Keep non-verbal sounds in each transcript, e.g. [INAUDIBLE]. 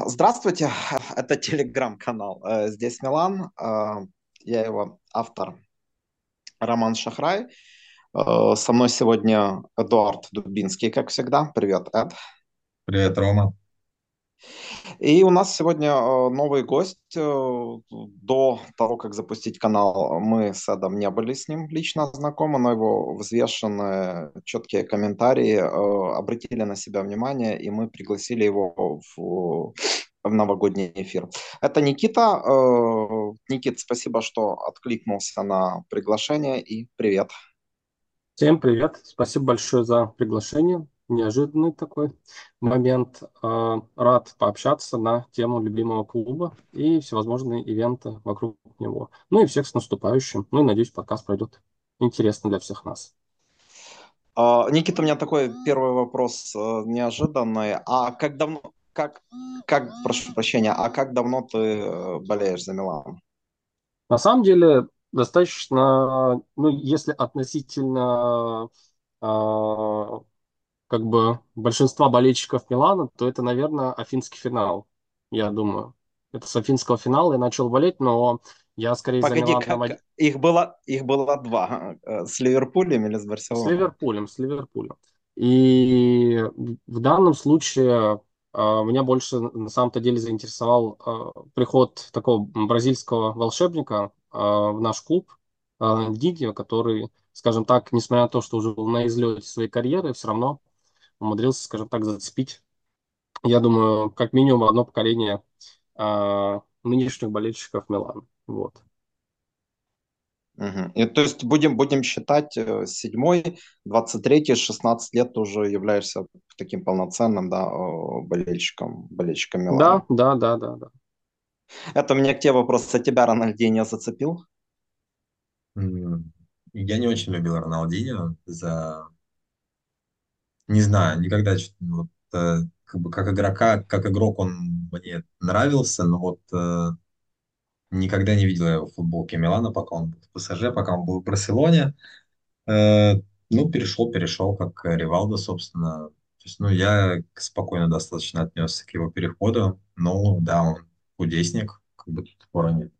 А, Здравствуйте, [LAUGHS] это телеграм-канал э, «Здесь Милан». А, Я его автор Роман Шахрай. Э, Со мной сегодня Эдуард Дубинский, как всегда. Привет, Эд. Привет, Рома. И у нас сегодня э, новый гость. Э, До того, как запустить канал, мы с Эдом не были с ним лично знакомы, но его взвешенные, четкие комментарии э, обратили на себя внимание, и мы пригласили его в, в новогодний эфир. Это Никита. Никит, спасибо, что откликнулся на приглашение, и привет. Всем привет, спасибо большое за приглашение. Неожиданный такой момент. А, Рад пообщаться на тему любимого клуба и всевозможные ивенты вокруг него. Ну и всех с наступающим. Ну и надеюсь, подкаст пройдет интересно для всех нас. А, Никита, у меня такой первый вопрос э, неожиданный. А как давно, как, как, прошу прощения, а как давно ты э, болеешь за Милан? На самом деле, достаточно, ну, если относительно а, как бы большинства болельщиков Милана, то это, наверное, афинский финал, я думаю. Это с афинского финала я начал болеть, но я скорее за Погоди, Милан там как их было, их было два, э, с Ливерпулем или с С Барселоной? Ливерпулем, с Ливерпулем. И в данном случае а, меня больше на самом-то деле заинтересовал а, приход такого бразильского волшебника в наш клуб, Дидьо, который, скажем так, несмотря на то, что уже был на излете своей карьеры, все равно умудрился, скажем так, зацепить, я думаю, как минимум одно поколение а, нынешних болельщиков Милана. Вот. Мгм. И то есть будем, будем считать э, седьмой, двадцать третий, шестнадцать лет ты уже являешься таким полноценным, да, э, болельщиком, болельщиком Да, Милана. да, да, да, да. Это у меня к тебе вопрос. А тебя Рональдинho зацепил? Я не очень любил Роналдинho за... Не знаю, никогда вот, э, как бы как игрока, как игрок он мне нравился, но вот э, никогда не видел я его в футболке Милана, пока он был в ПСЖ, пока он был в Барселоне. Э, ну, перешел, перешел, как Ривалдо, собственно. То есть, ну, я спокойно достаточно отнесся к его переходу. Ну, да, он кудесник, как бы тут спора нет.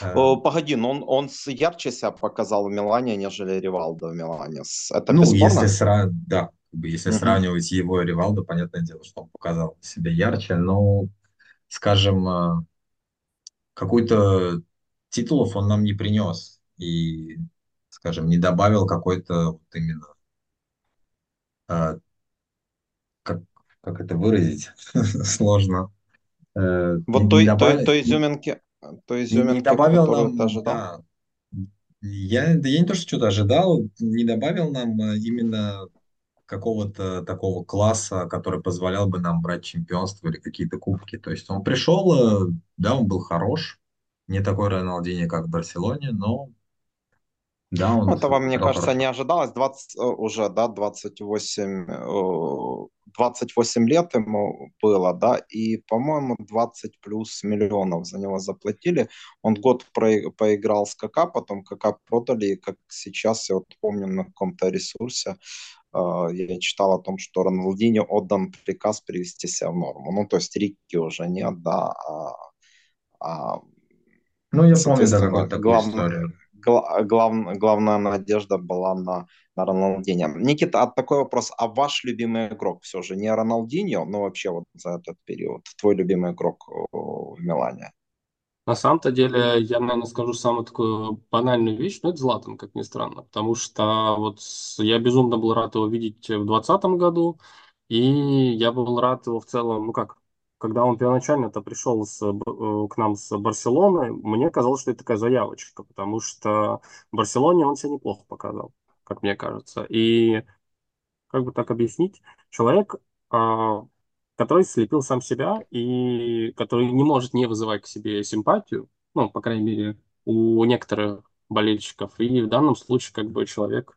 Э, О, погоди, но он, он с- ярче себя показал в Милане, нежели Ривалдо в Милане. Это Ну, если бесспорно? сра... да, если Мгм. сравнивать его и Ривалдо, понятное дело, что он показал себя ярче, но, скажем, э, какой-то титулов он нам не принес и, скажем, не добавил какой-то вот именно, э, как, как это выразить, [LAUGHS] сложно, Э, Вот той, той, добавил, той изюминки, той не, не добавил ты нам, ожидал? да, я, да я не то, что что-то ожидал, не добавил нам э, именно какого-то такого класса, который позволял бы нам брать чемпионство или какие-то кубки. То есть он пришел, э, да, он был хорош, не такой Роналдинho, как в Барселоне, но да, Ну, он этого, мне сыграл кажется, не ожидалось. 20 э, уже, да, 28, э, 28 лет ему было, да, и, по-моему, 20 плюс миллионов за него заплатили. Он год про- поиграл с КК, потом КК продали, и как сейчас, я вот помню на каком-то ресурсе, э, я читал о том, что Роналдинho отдан приказ привести себя в норму. Ну, то есть Рикки уже нет, да, а, а, Ну, я помню, да, какую-то главное историю. Гла- глав- главная надежда была на, на Роналдиньо. Никита, а такой вопрос. А ваш любимый игрок все же не Роналдиньо, но вообще вот за этот период? Твой любимый игрок о, в Милане? На самом-то деле, я, наверное, скажу самую такую банальную вещь, но это Златан, как ни странно, потому что вот я безумно был рад его видеть в двадцатом году, и я был рад его в целом, ну как, когда он первоначально-то пришел с, Б- э, к нам с Барселоны, мне казалось, что это такая заявочка, потому что в Барселоне он себя неплохо показал, как мне кажется. И как бы так объяснить, человек, а, который слепил сам себя и который не может не вызывать к себе симпатию, ну, по крайней мере, у некоторых болельщиков. И в данном случае, как бы, человек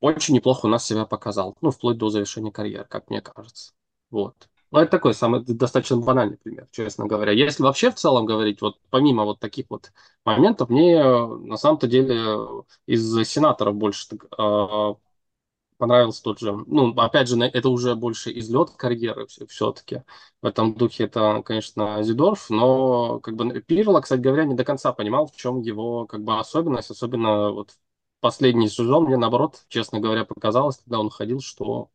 очень неплохо у нас себя показал, ну, вплоть до завершения карьеры, как мне кажется. Вот. Ну, это такой самый достаточно банальный пример, честно говоря. Если вообще в целом говорить, вот помимо вот таких вот моментов, мне э, на самом-то деле из сенаторов больше понравился тот же. Ну, опять же, это уже больше излет карьеры все-таки. В этом духе это, конечно, Зидорф, но как бы Пирло, кстати говоря, не до конца понимал, в чем его как бы особенность, особенно вот последний сезон мне, наоборот, честно говоря, показалось, когда он ходил, что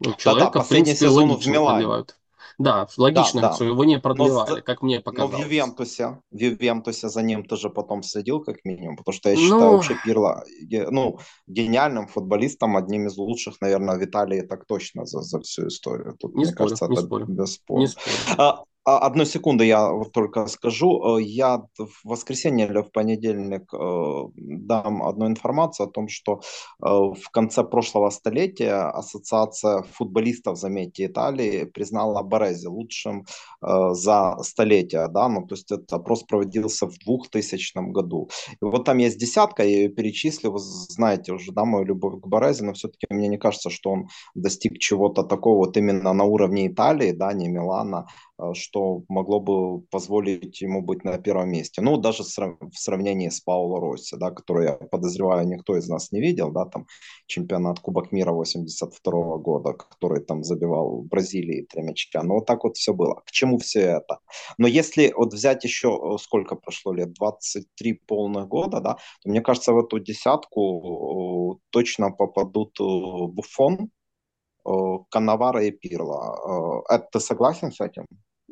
ну, человека, да, да, в принципе, сезон в Милане. продлевают. Да, логично, да, да. что его не продлевали, но, как мне показалось. Но в Ювентусе, в Ювентусе за ним ты же потом следил, как минимум, потому что я ну... считаю вообще Пирло ну, гениальным футболистом, одним из лучших, наверное, в Италии так точно за, за всю историю. Тут, не мне спорю, кажется, не это спорю. бесспорно. Не спорю. А, одну секунду я только скажу. Э, я в воскресенье или в понедельник э, дам одну информацию о том, что э, в конце прошлого столетия Ассоциация футболистов, заметьте, Италии признала Борези лучшим за столетие. Да? Ну, то есть этот опрос проводился в 2000 году. И вот там есть десятка, я ее перечислил. Вы знаете уже да, мою любовь к Борези, но все-таки мне не кажется, что он достиг чего-то такого вот именно на уровне Италии, да, не Милана, что могло бы позволить ему быть на первом месте. Ну, даже в сравнении с Пауло Росси, да, который, я подозреваю, никто из нас не видел, да, там чемпионат Кубок мира 82 года, который там забивал в Бразилии три мяча. Ну, вот так вот все было. К чему все это? Но если вот взять еще, э, сколько прошло лет, 23 полных года, да, то мне кажется, в эту десятку э, точно попадут Буфон, Канавара и Пирла. Ты согласен с этим?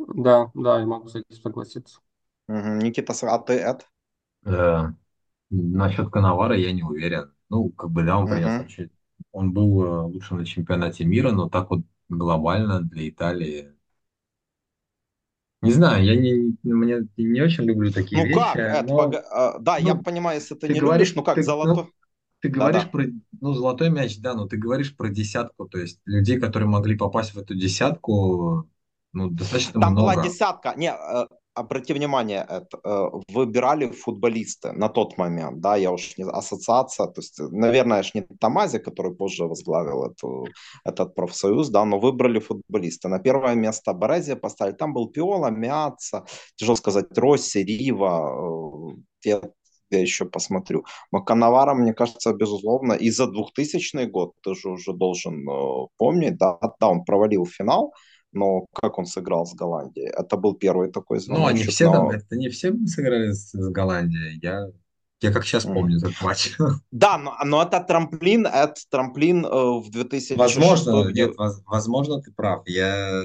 Да, да, я могу с этим согласиться. Никита, а ты, Эд? Э, насчет Коновара я не уверен. Ну, как бы, да, он принес вообще... Он был э, лучше на чемпионате мира, но так вот глобально для Италии не знаю, я не, мне не очень люблю такие ну, вещи. Как? Эд, но... пог... а, да, ну, я понимаю, если ты, ты не говоришь, любишь, ну как, ты, золотой... Ну, ты говоришь Да-да. про, ну, золотой мяч, да, но ты говоришь про десятку, то есть людей, которые могли попасть в эту десятку, ну, достаточно Там много. была десятка. Не, э, обрати внимание, это, э, выбирали футболисты на тот момент, да, я уж не ассоциация, то есть, наверное, аж не Тамази, который позже возглавил эту, этот профсоюз, да, но выбрали футболиста. На первое место Борезия поставили, там был Пиола, Мяца, тяжело сказать, Росси, Рива, я, э, я еще посмотрю. Но Коновара, мне кажется, безусловно, и за 2000 год ты же уже должен помнить, да, да, он провалил финал, но как он сыграл с Голландией? Это был первый такой звоночек. Ну, они все, но... это не все сыграли с, с Голландией. Я, я как сейчас помню mm. этот матч. [LAUGHS] Да, но, но это трамплин, это трамплин э, в 2000 Возможно, где... нет, возможно, ты прав. Я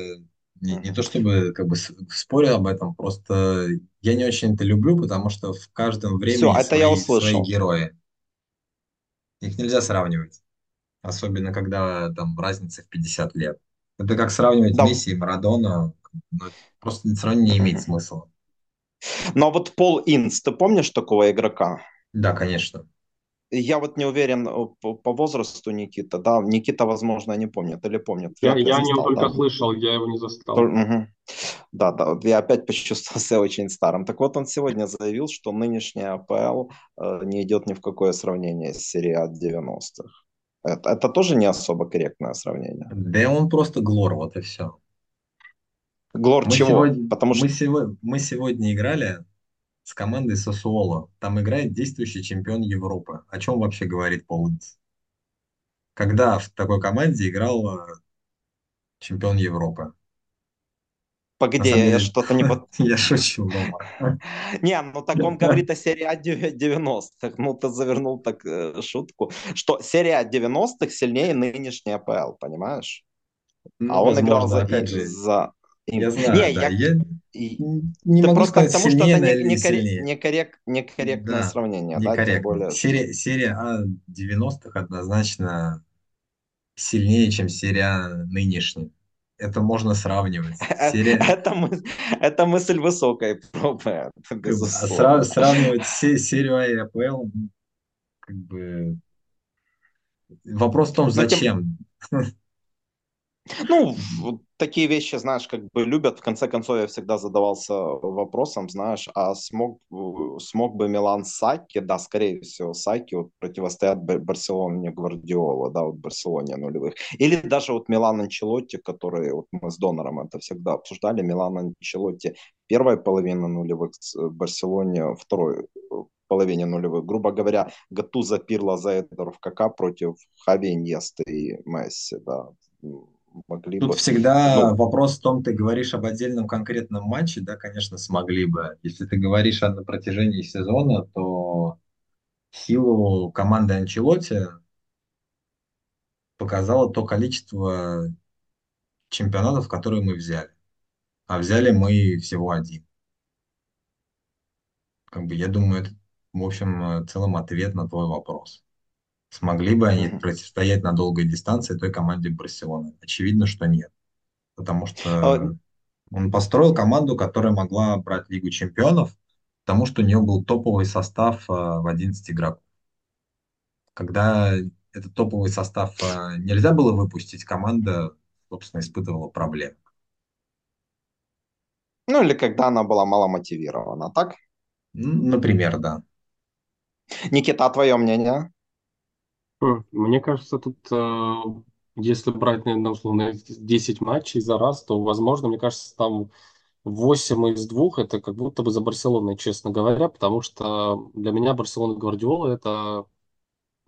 не, не то чтобы как бы спорил об этом, просто я не очень это люблю, потому что в каждом времени Все, это свои, я услышал. свои герои. Их нельзя сравнивать. Особенно, когда там разница в 50 лет. Это как сравнивать да. Месси и Марадона. Ну, просто сравнение не имеет смысла. Но вот Пол Инс, ты помнишь такого игрока? Да, конечно. Я вот не уверен э, по, по возрасту Никита, да, Никита, возможно, не помнит или помнит. Я, я, не только да? слышал, я его не застал. Угу. Да, да, я опять [LAUGHS] почувствовал себя очень старым. Так вот, он сегодня заявил, что нынешняя АПЛ э, не идет ни в какое сравнение с серией от 90-х. Это, это тоже не особо корректное сравнение. Да он просто глор, вот и все. Глор мы чего? Сегодня, Потому что... мы, сегодня, мы сегодня играли с командой Сосуоло. Там играет действующий чемпион Европы. О чем вообще говорит Полынц? Когда в такой команде играл э, чемпион Европы? Погоди, я что-то не... [LAUGHS] Я шучу, Не, ну так он говорит о серии 90-х. Ну, ты завернул так э, шутку, что серия 90-х сильнее нынешней АПЛ, понимаешь? Ну, а он играл за... Я знаю, не, да. Я... И... Не могу просто сказать, потому что это не, не, коррек... некоррек... некорректное да, сравнение. Некорректно. Да, более... серия, серия А 90-х однозначно сильнее, чем серия нынешняя это можно сравнивать. [LAUGHS] Серия... это, мы... это мысль высокая, пробы, [LAUGHS] а сравнивать серию А и АПЛ, как бы... Вопрос в том, зачем? [LAUGHS] Ну, такие вещи, знаешь, как бы любят. В конце концов, я всегда задавался вопросом, знаешь, а смог, смог бы Милан Саки, да, скорее всего, Саки вот противостоят Барселоне Гвардиола, да, вот Барселоне нулевых. Или даже вот Милан Анчелотти, который, вот мы с Донором это всегда обсуждали, Милан Анчелотти первая половина нулевых, Барселоне второй половине нулевых. Грубо говоря, Гатуза, Пирло, Зайдеров, Кака против Хави, Иньесты и Месси, да. Могли Тут бы. всегда ну, вопрос в том, ты говоришь об отдельном конкретном матче, да, конечно, смогли бы. Если ты говоришь о на протяжении сезона, то силу команды Анчелоти показало то количество чемпионатов, которые мы взяли. А взяли мы всего один. Как бы я думаю, это, в общем, целом ответ на твой вопрос. Смогли бы они противостоять на долгой дистанции той команде Барселоны? Очевидно, что нет. Потому что а он построил команду, которая могла брать Лигу чемпионов, потому что у нее был топовый состав а, в 11 игроков. Когда этот топовый состав а, нельзя было выпустить, команда, собственно, испытывала проблемы. Ну или когда она была мало мотивирована, так? Например, да. Никита, а твое мнение? Хм, мне кажется, тут, э, если брать, наверное, условно 10 матчей за раз, то, возможно, мне кажется, там 8 из 2 это как будто бы за Барселоной, честно говоря, потому что для меня Барселона Гвардиола это,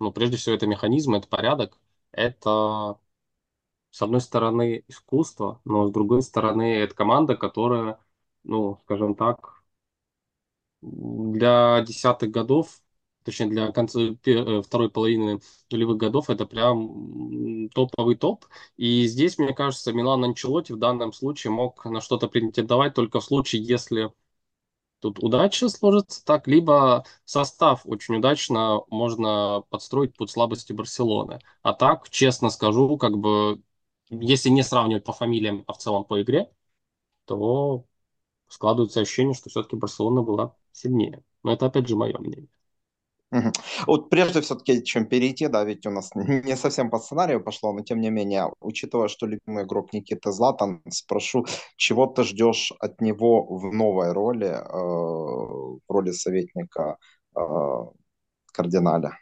ну, прежде всего, это механизм, это порядок, это, с одной стороны, искусство, но с другой стороны, это команда, которая, ну, скажем так, для десятых годов, точнее для конца э, второй половины нулевых годов, это прям топовый топ. И здесь, мне кажется, Милан Анчелоти в данном случае мог на что-то претендовать только в случае, если тут удача сложится так, либо состав очень удачно можно подстроить под слабости Барселоны. А так, честно скажу, как бы, если не сравнивать по фамилиям, а в целом по игре, то складывается ощущение, что все-таки Барселона была сильнее. Но это опять же мое мнение. Вот прежде все-таки, чем перейти, да, ведь у нас [LAUGHS] не совсем по сценарию пошло, но тем не менее, учитывая, что любимый игрок Никиты Златан, спрошу, чего ты ждешь от него в новой роли, э, в роли советника э, кардиналя?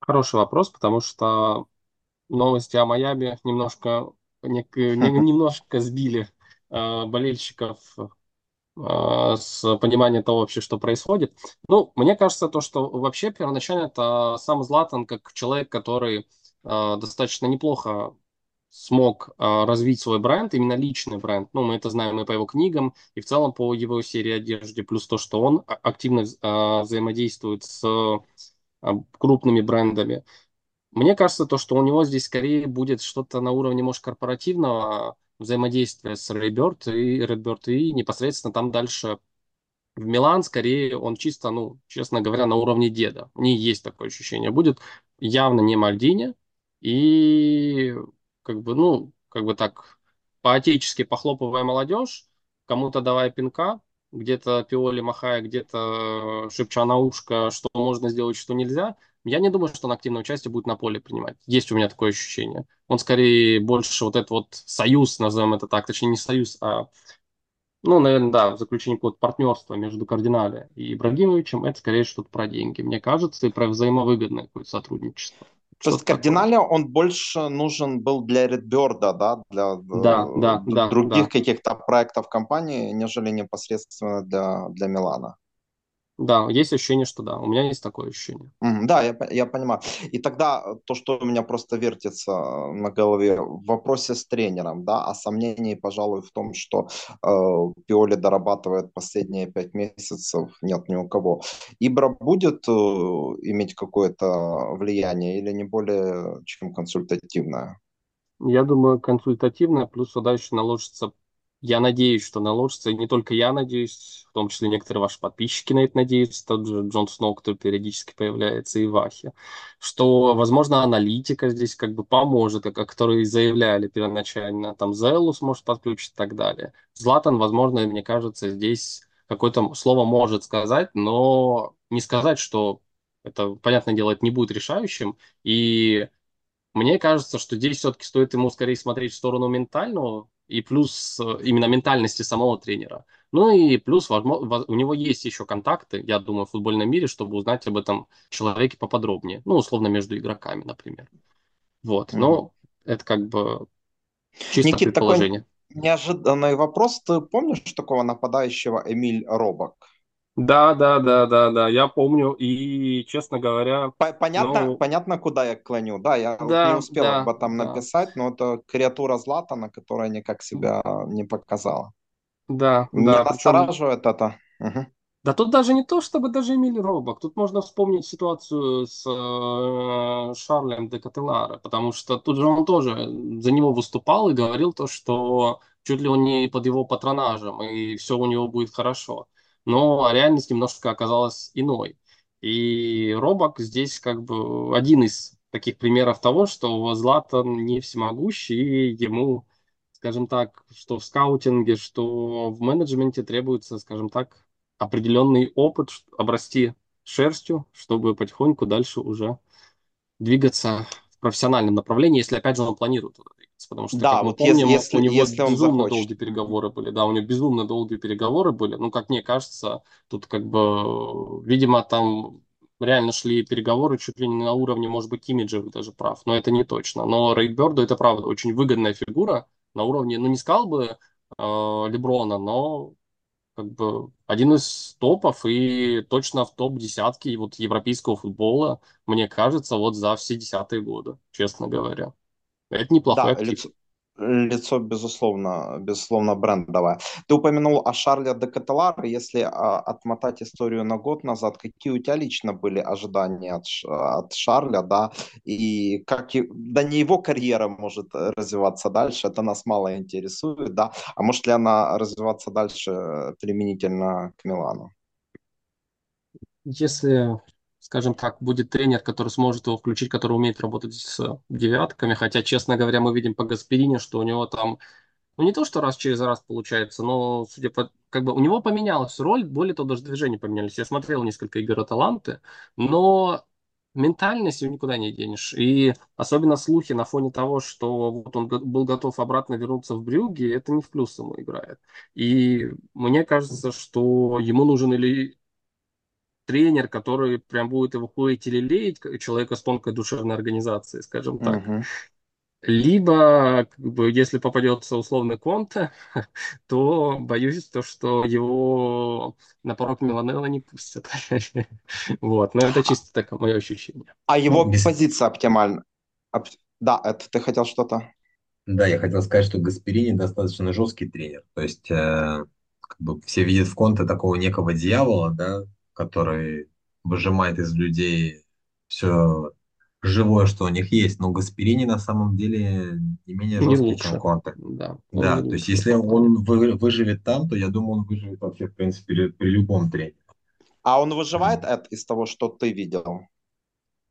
Хороший вопрос, потому что новости о Майами немножко, не, немножко сбили э, болельщиков с пониманием того вообще, что происходит. Ну, мне кажется, то, что вообще первоначально это сам Златан как человек, который э, достаточно неплохо смог э, развить свой бренд, именно личный бренд. Ну, мы это знаем и по его книгам, и в целом по его серии одежды, плюс то, что он активно взаимодействует с крупными брендами. Мне кажется, то, что у него здесь скорее будет что-то на уровне, может, корпоративного взаимодействия с Redbird и Redbird и непосредственно там дальше в Милан скорее он чисто, ну, честно говоря, на уровне деда. Мне есть такое ощущение. Будет явно не Мальдини и как бы, ну, как бы так по-отечески похлопывая молодежь, кому-то давая пинка, где-то пиоли махая, где-то шепча на ушко, что можно сделать, что нельзя. Я не думаю, что он активное участие будет на поле принимать. Есть у меня такое ощущение. Он скорее больше вот этот вот союз, назовем это так, точнее не союз, а ну, наверное, да, в заключении какого-то партнерства между Кардинале и Ибрагимовичем, это скорее что-то про деньги, мне кажется, и про взаимовыгодное какое-то сотрудничество. То есть кардинале он больше нужен был для Редберда, да, для да, э, да, да, других да. каких-то проектов компании, нежели непосредственно для, для Милана. Да, есть ощущение, что да. У меня есть такое ощущение. Да, я, я понимаю. И тогда то, что у меня просто вертится на голове в вопросе с тренером, да, а сомнений, пожалуй, в том, что э, Пиоли дорабатывает последние пять месяцев, нет ни у кого. Ибра будет э, иметь какое-то влияние или не более чем консультативное? Я думаю, консультативное, плюс сюда еще наложится я надеюсь, что наложится, и не только я надеюсь, в том числе некоторые ваши подписчики на это надеются, тот же Джон Сноу, который периодически появляется, и Вахи, что, возможно, аналитика здесь как бы поможет, как которые заявляли первоначально, там Зелу сможет подключить и так далее. Златан, возможно, мне кажется, здесь какое-то слово может сказать, но не сказать, что это, понятное дело, это не будет решающим, и мне кажется, что здесь все-таки стоит ему скорее смотреть в сторону ментального, и плюс э, именно ментальности самого тренера. Ну и плюс у него есть еще контакты, я думаю, в футбольном мире, чтобы узнать об этом человеке поподробнее. Ну, условно, между игроками, например. Вот, mm-hmm. но это как бы чисто Никит, предположение. Такой неожиданный вопрос. Ты помнишь такого нападающего Эмиль Робок? Да, да, да, да, да, я помню. И, честно говоря, Понятно, ну, понятно, куда я клоню. Да, я вот не да, успел об да, этом да, написать, но это креатура Златана, которая никак себя не показала. да, Меня да. Причем настораживает это. Мгм. Да тут даже не то, чтобы даже Эмиль Робок. Тут можно вспомнить ситуацию с э, Шарлем де Котеларе, потому что тут же он тоже за него выступал и говорил то, что чуть ли он не под его патронажем, и все у него будет хорошо. Но реальность немножко оказалась иной. И Робок здесь как бы один из таких примеров того, что Златан не всемогущий, и ему, скажем так, что в скаутинге, что в менеджменте требуется, скажем так, определенный опыт, обрасти шерстью, чтобы потихоньку дальше уже двигаться в профессиональном направлении, если опять же он планирует туда. Потому что, как Да, мы вот если, помним, у если, него если безумно захочет. долгие переговоры были. Да, у него безумно долгие переговоры были. Ну, как мне кажется, тут как бы, видимо, там реально шли переговоры чуть ли не на уровне, может быть, имиджевых даже прав, но это не точно. Но Рейдберду это правда очень выгодная фигура на уровне, ну, не сказал бы э, Леброна, но как бы один из топов и точно в топ десятки вот европейского футбола, мне кажется, вот за все десятые годы, честно говоря. Это неплохой Да, актив. лицо, лицо безусловно, безусловно брендовое. Ты упомянул о Шарле де Кетеларе. Если а, отмотать историю на год назад, какие у тебя лично были ожидания от, от Шарля, да, и как, и- да не его карьера может э, развиваться дальше, это нас мало интересует, да, а может ли она развиваться дальше э, применительно к Милану? Если, скажем так, будет тренер, который сможет его включить, который умеет работать с девятками, хотя, честно говоря, мы видим по Гасперине, что у него там Ну, не то, что раз через раз получается, но, судя по... Как бы у него поменялась роль, более того, даже движения поменялись. Я смотрел несколько игр Аталанты, но ментальность ее никуда не денешь. И особенно слухи на фоне того, что вот он был готов обратно вернуться в Брюгге, это не в плюс ему играет. И мне кажется, что ему нужен или тренер, который прям будет его хуить или леять, как человека с тонкой душевной организацией, скажем так. Мгм. Либо, как бы, если попадется условный Конте, [LAUGHS] то боюсь, то, что его на порог Миланелла не пустят. [LAUGHS] Вот, но это чисто такое мое ощущение. А его позиция оптимальна? Оп- Да, это ты хотел что-то? Да, я хотел сказать, что Гасперини достаточно жесткий тренер. То есть, э, как бы все видят в Конте такого некого дьявола, да, который выжимает из людей все живое, что у них есть. Но Гасперини на самом деле не менее Не жесткий, чем лучше. Конте. Да, не Да, то есть если он вы- выживет там, то я думаю, он выживет вообще, в принципе, при, при любом тренере. А он выживает Эд, из того, что ты видел?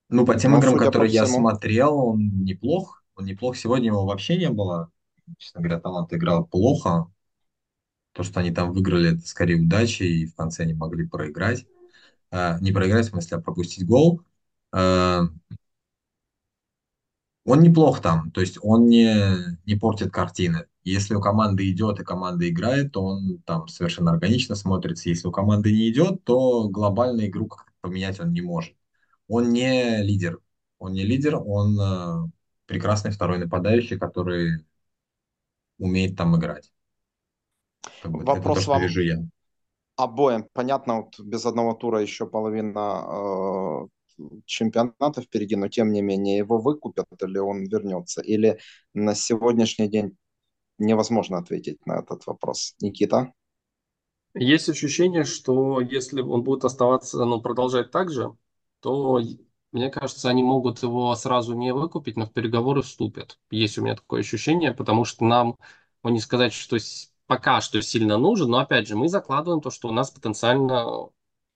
Ну, по тем Ну, играм, которые я всему. смотрел, он неплох. Он неплох. Сегодня его вообще не было. Честно говоря, талант играл плохо. То, что они там выиграли, это скорее удача, и в конце они могли проиграть. А, не проиграть, в смысле, а пропустить гол. А, он неплох там, то есть он не, не портит картины. Если у команды идет и команда играет, то он там совершенно органично смотрится. Если у команды не идет, то глобально игру как-то поменять он не может. Он не лидер. Он не лидер, он э, прекрасный второй нападающий, который умеет там играть. Как бы это то, Вопрос вам вижу я. Обоим. Понятно, вот без одного тура еще половина э, чемпионата впереди, но тем не менее его выкупят или он вернется? Или на сегодняшний день невозможно ответить на этот вопрос? Никита? Есть ощущение, что если он будет оставаться, ну, продолжать так же, то, мне кажется, они могут его сразу не выкупить, но в переговоры вступят. Есть у меня такое ощущение, потому что нам, ну, не сказать, что пока что сильно нужен, но, опять же, мы закладываем то, что у нас потенциально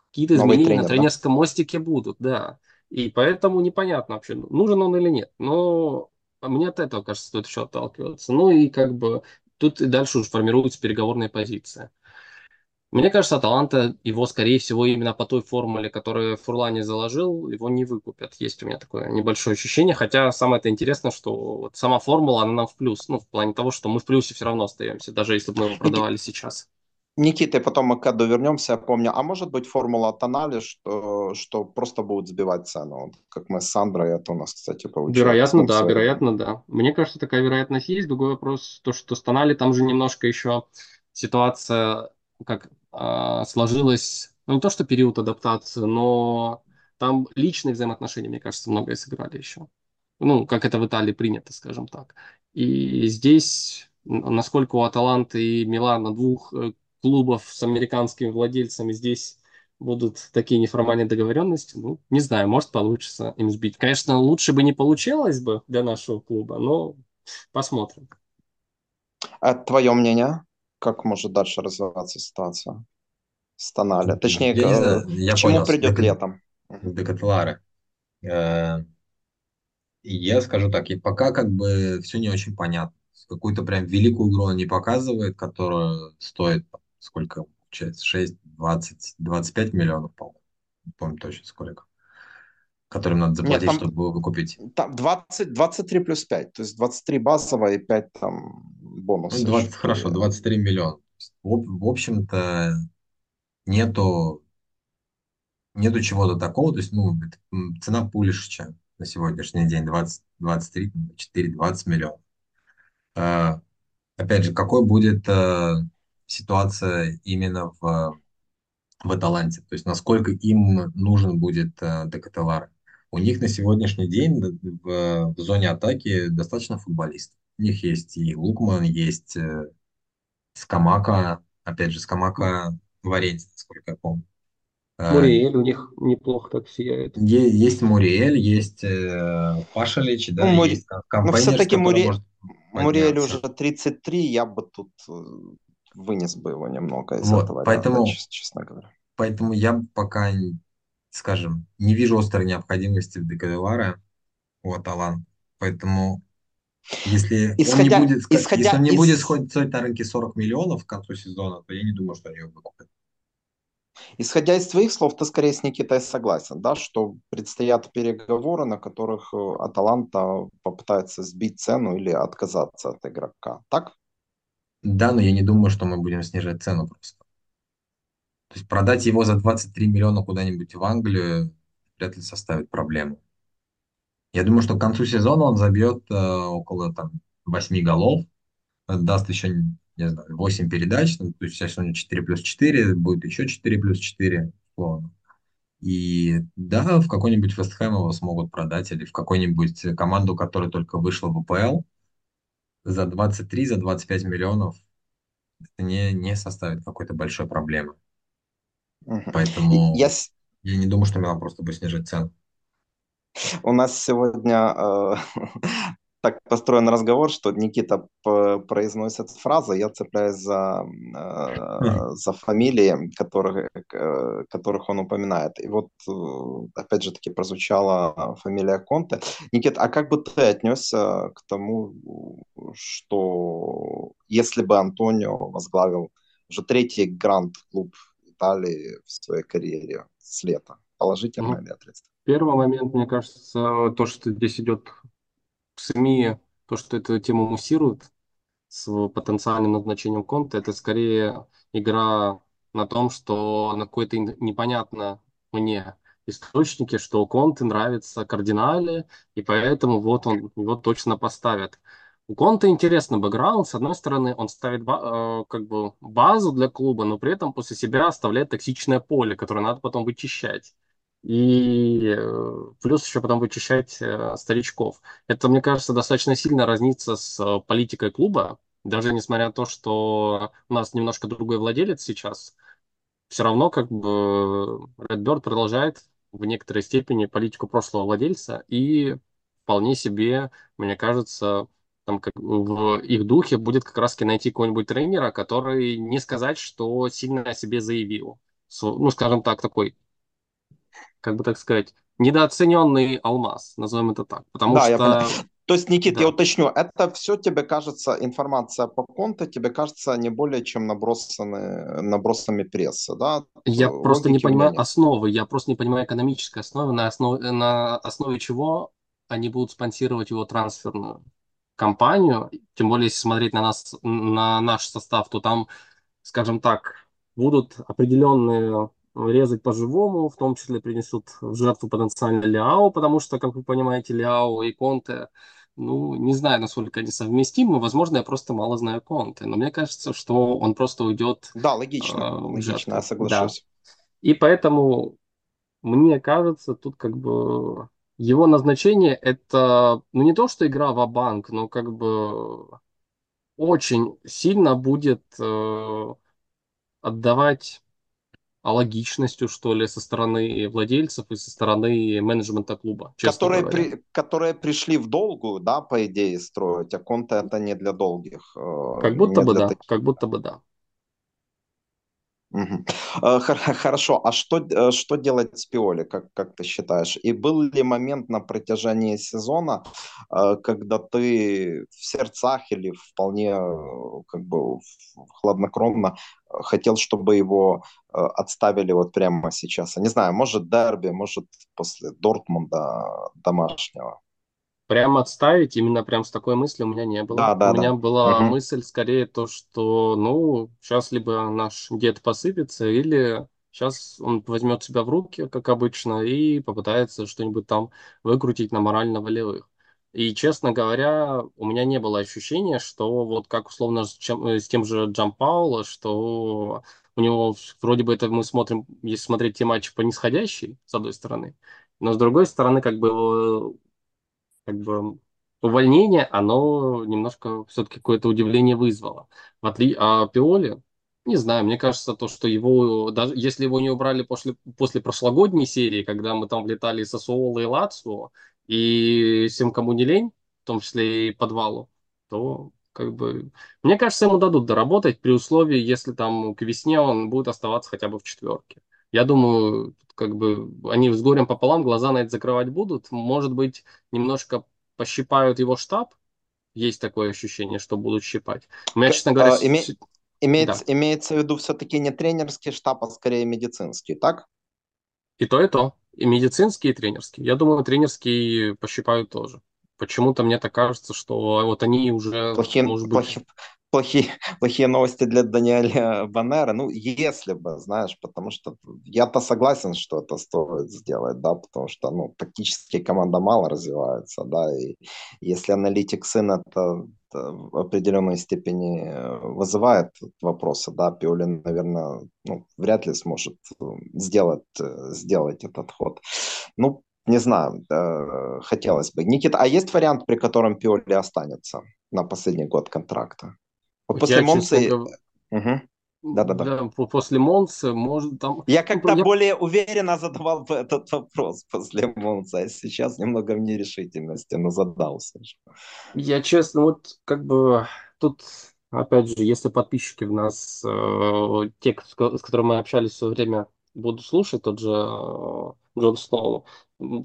какие-то Новый изменения на тренер, да? тренерском мостике будут, да. И поэтому непонятно вообще, нужен он или нет. Но мне от этого, кажется, стоит еще отталкиваться. Ну и как бы тут и дальше уже формируется переговорная позиция. Мне кажется, Аталанта его, скорее всего, именно по той формуле, которую Фурлани заложил, его не выкупят. Есть у меня такое небольшое ощущение. Хотя самое это интересно, что вот сама формула, она нам в плюс. Ну, в плане того, что мы в плюсе все равно остаемся, даже если бы мы его продавали сейчас. Никита, и потом мы к Эду вернемся, я помню. А может быть формула Тонали, что, что просто будет сбивать цену? Вот как мы с Сандрой, это у нас, кстати, получилось. Вероятно, да, вероятно, да. Мне кажется, такая вероятность есть. Другой вопрос, то, что с Тонали, там же немножко еще ситуация как а, сложилась ну, не то, что период адаптации, но там личные взаимоотношения, мне кажется, многое сыграли еще. Ну, как это в Италии принято, скажем так. И здесь, насколько у Аталанты и Милана двух э, клубов с американскими владельцами здесь будут такие неформальные договоренности, ну, не знаю, может получится им сбить. Конечно, лучше бы не получилось бы для нашего клуба, но посмотрим. А твое мнение? Как может дальше развиваться ситуация с Тонали? Точнее, Я знаю, к, я к чему понял. придет Дека- летом? Декателары. Э, Я скажу так, и пока как бы все не очень понятно. Какую-то прям великую игру он не показывает, которая стоит сколько получается, 6, 20, 25 миллионов, по-моему. Не помню точно сколько. Которым надо Нет, заплатить, там, чтобы его купить. там 20, 23 плюс 5, то есть 23 базового и 5 там бонусы. 20, что хорошо, ли. 23 миллиона. В, в общем-то, нету, нету чего-то такого. То есть, ну, цена Пулишича на сегодняшний день 20, 23, 4, 20 миллионов. А, Опять же, какой будет э, ситуация именно в, в Аталанте? То есть, насколько им нужен будет э, Декателар? У них на сегодняшний день в, в зоне атаки достаточно футболистов. У них есть и Лукман, есть э, Скамака, опять же, Скамака в аренде, насколько я помню. Э, Муриэль у них неплохо так сияет. е- Есть Муриэль, есть э, Пашалич, да, Ну, есть Но Кампейнерс, все-таки Мури... может Муриэль уже 33, я бы тут вынес бы его немного из Вот, этого поэтому- ряда, чес- честно говоря. Поэтому я пока, скажем, не вижу острой необходимости в Декадеваре у Аталан. Поэтому если Исходя- он не будет, исходя если он не из- будет сходить стоить на рынке 40 миллионов к концу сезона, то я не думаю, что они его выкупят. Исходя из твоих слов, ты скорее с Никитой согласен, да, что предстоят переговоры, на которых э, Аталанта попытается сбить цену или отказаться от игрока, так? Да, но я не думаю, что мы будем снижать цену просто. То есть продать его за 23 миллиона куда-нибудь в Англию вряд ли составит проблему. Я думаю, что к концу сезона он забьет э, около там, 8 голов, даст еще, не знаю, 8 передач, ну, то есть сейчас у него 4 плюс 4, будет еще 4 плюс 4, условно. И да, в какой-нибудь Вестхэм его смогут продать, или в какую-нибудь команду, которая только вышла в УПЛ, за 23, за 25 миллионов это не, не составит какой-то большой проблемы. Мгм. Поэтому Я, я не думаю, что Милан просто будет снижать цену. У нас сегодня э, [LAUGHS] так построен разговор, что Никита произносит фразы, я цепляюсь за, э, за фамилии, которых, э, которых он упоминает. И вот, э, опять же таки, прозвучала фамилия Конте. Никита, а как бы ты отнесся к тому, что если бы Антонио возглавил уже третий гранд-клуб Италии в своей карьере с лета? Положительно Мгм. или отрицательно? Первый момент, мне кажется, то, что здесь идет в СМИ, то, что эту тему муссируют с потенциальным назначением Конта, это скорее игра на том, что на какой-то непонятно мне источнике, что Конте нравится кардинале, и поэтому вот он его точно поставят. У Конта интересный бэкграунд. С одной стороны, он ставит э, как бы базу для клуба, но при этом после себя оставляет токсичное поле, которое надо потом вычищать. И э, плюс еще потом вычищать э, старичков. Это, мне кажется, достаточно сильно разнится с э, политикой клуба, даже несмотря на то, что у нас немножко другой владелец сейчас, все равно как бы Redbird продолжает в некоторой степени политику прошлого владельца и вполне себе, мне кажется, там как в их духе будет как раз найти какого-нибудь тренера, который не сказать, что сильно о себе заявил. Ну, скажем так, такой, как бы так сказать, недооцененный алмаз, назовем это так. Потому Да, я что понял. То есть, Никит, Да. я уточню, это все тебе кажется, информация по конту тебе кажется не более чем набросаны, набросами прессы, да? Я Логики просто не понимаю основы, я просто не понимаю экономической основы, на основе, на основе чего они будут спонсировать его трансферную кампанию. Тем более, если смотреть на нас, на наш состав, то там, скажем так, будут определенные резать по-живому, в том числе принесут в жертву потенциально Ляо, потому что, как вы понимаете, Ляо и Конте, ну, не знаю, насколько они совместимы, возможно, я просто мало знаю Конте, но мне кажется, что он просто уйдет Да, э, логично, в логично, жертву. я Да. соглашусь. И поэтому, мне кажется, тут как бы его назначение это, ну не то, что игра в банк но как бы очень сильно будет э, отдавать логичностью, что ли, со стороны владельцев и со стороны менеджмента клуба, которые, говоря. при, которые пришли в долгую, да, по идее, строить, а Конте это не для долгих. Э, как будто бы да, таких. как будто бы да. Угу. [LAUGHS] Хорошо, а что, э, что делать с Пиоли, как, как ты считаешь? И был ли момент на протяжении сезона, э, когда ты в сердцах или вполне как бы хладнокровно хотел, чтобы его отставили вот прямо сейчас? Не знаю, может дерби, может после Дортмунда домашнего? Прямо отставить, именно прям с такой мыслью у меня не было. Да, да, у меня да. была угу. мысль скорее то, что, ну, сейчас либо наш дед посыпется, или сейчас он возьмет себя в руки, как обычно, и попытается что-нибудь там выкрутить на морально-волевых. И, честно говоря, у меня не было ощущения, что вот как условно с, чем, с тем же Джам Паула, что у него вроде бы это мы смотрим, если смотреть те матчи по нисходящей, с одной стороны, но с другой стороны, как бы как бы увольнение, оно немножко все-таки какое-то удивление вызвало. В отли... А Пиоли, не знаю, мне кажется, то, что его, даже если его не убрали после, после прошлогодней серии, когда мы там влетали со Суола и Лацио, и всем, кому не лень, в том числе и подвалу, то как бы, мне кажется, ему дадут доработать при условии, если там к весне он будет оставаться хотя бы в четверке. Я думаю, как бы они с горем пополам глаза на это закрывать будут. Может быть, немножко пощипают его штаб. Есть такое ощущение, что будут щипать. У меня, честно говоря... А, име... имеется, да. имеется в виду все-таки не тренерский штаб, а скорее медицинский, так? И то, и то. И медицинский, и тренерский. Я думаю, тренерский пощипают тоже. Почему-то мне так кажется, что вот они уже, плохие, может быть... Плохие, плохие, [LAUGHS] плохие новости для Даниэля Банера. Ну, если бы, знаешь, потому что я-то согласен, что это стоит сделать, да, потому что, ну, тактически команда мало развивается, да, и если аналитик сын это в определенной степени э, вызывает вопросы, да, Пиолин, наверное, ну, вряд ли сможет э, сделать, э, сделать этот ход. Ну, не знаю, хотелось бы. Никита, а есть вариант, при котором Пиоли останется на последний год контракта? После я, Монцы... Честно... Угу. Да, да, да. После Монцы, может, там... Я [LAUGHS] как-то я... более уверенно задавал бы этот вопрос после Монца, а сейчас немного в нерешительности, но задался. Я честно, вот как бы тут, опять же, если подписчики в нас, э, те, с которыми мы общались все время, будут слушать, тот же э, Джон Сноу,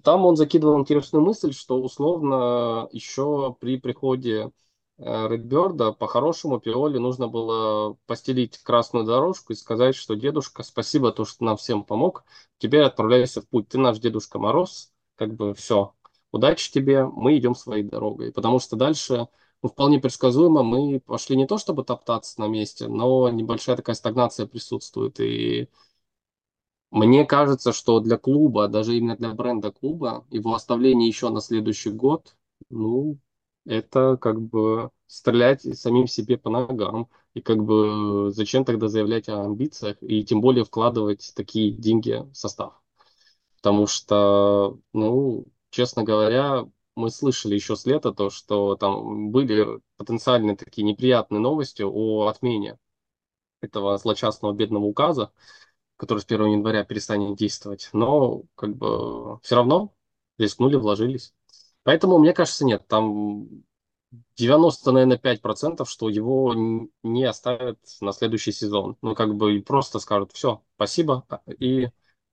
там он закидывал интересную мысль, что условно еще при приходе Редберда, по-хорошему Пиоли нужно было постелить красную дорожку и сказать, что дедушка, спасибо, то, что нам всем помог, теперь отправляйся в путь, ты наш Дедушка Мороз, как бы все, удачи тебе, мы идем своей дорогой, потому что дальше, ну, вполне предсказуемо, мы пошли не то, чтобы топтаться на месте, но небольшая такая стагнация присутствует, и мне кажется, что для клуба, даже именно для бренда клуба, его оставление еще на следующий год, ну, это как бы стрелять самим себе по ногам. И как бы зачем тогда заявлять о амбициях и тем более вкладывать такие деньги в состав? Потому что, ну, честно говоря, мы слышали еще с лета то, что там были потенциальные такие неприятные новости о отмене этого злочастного бедного указа, который с 1 января перестанет действовать. Но как бы все равно рискнули, вложились. Поэтому, мне кажется, нет, там 90, наверное, 5%, что его не оставят на следующий сезон. Ну, как бы просто скажут, все, спасибо, и,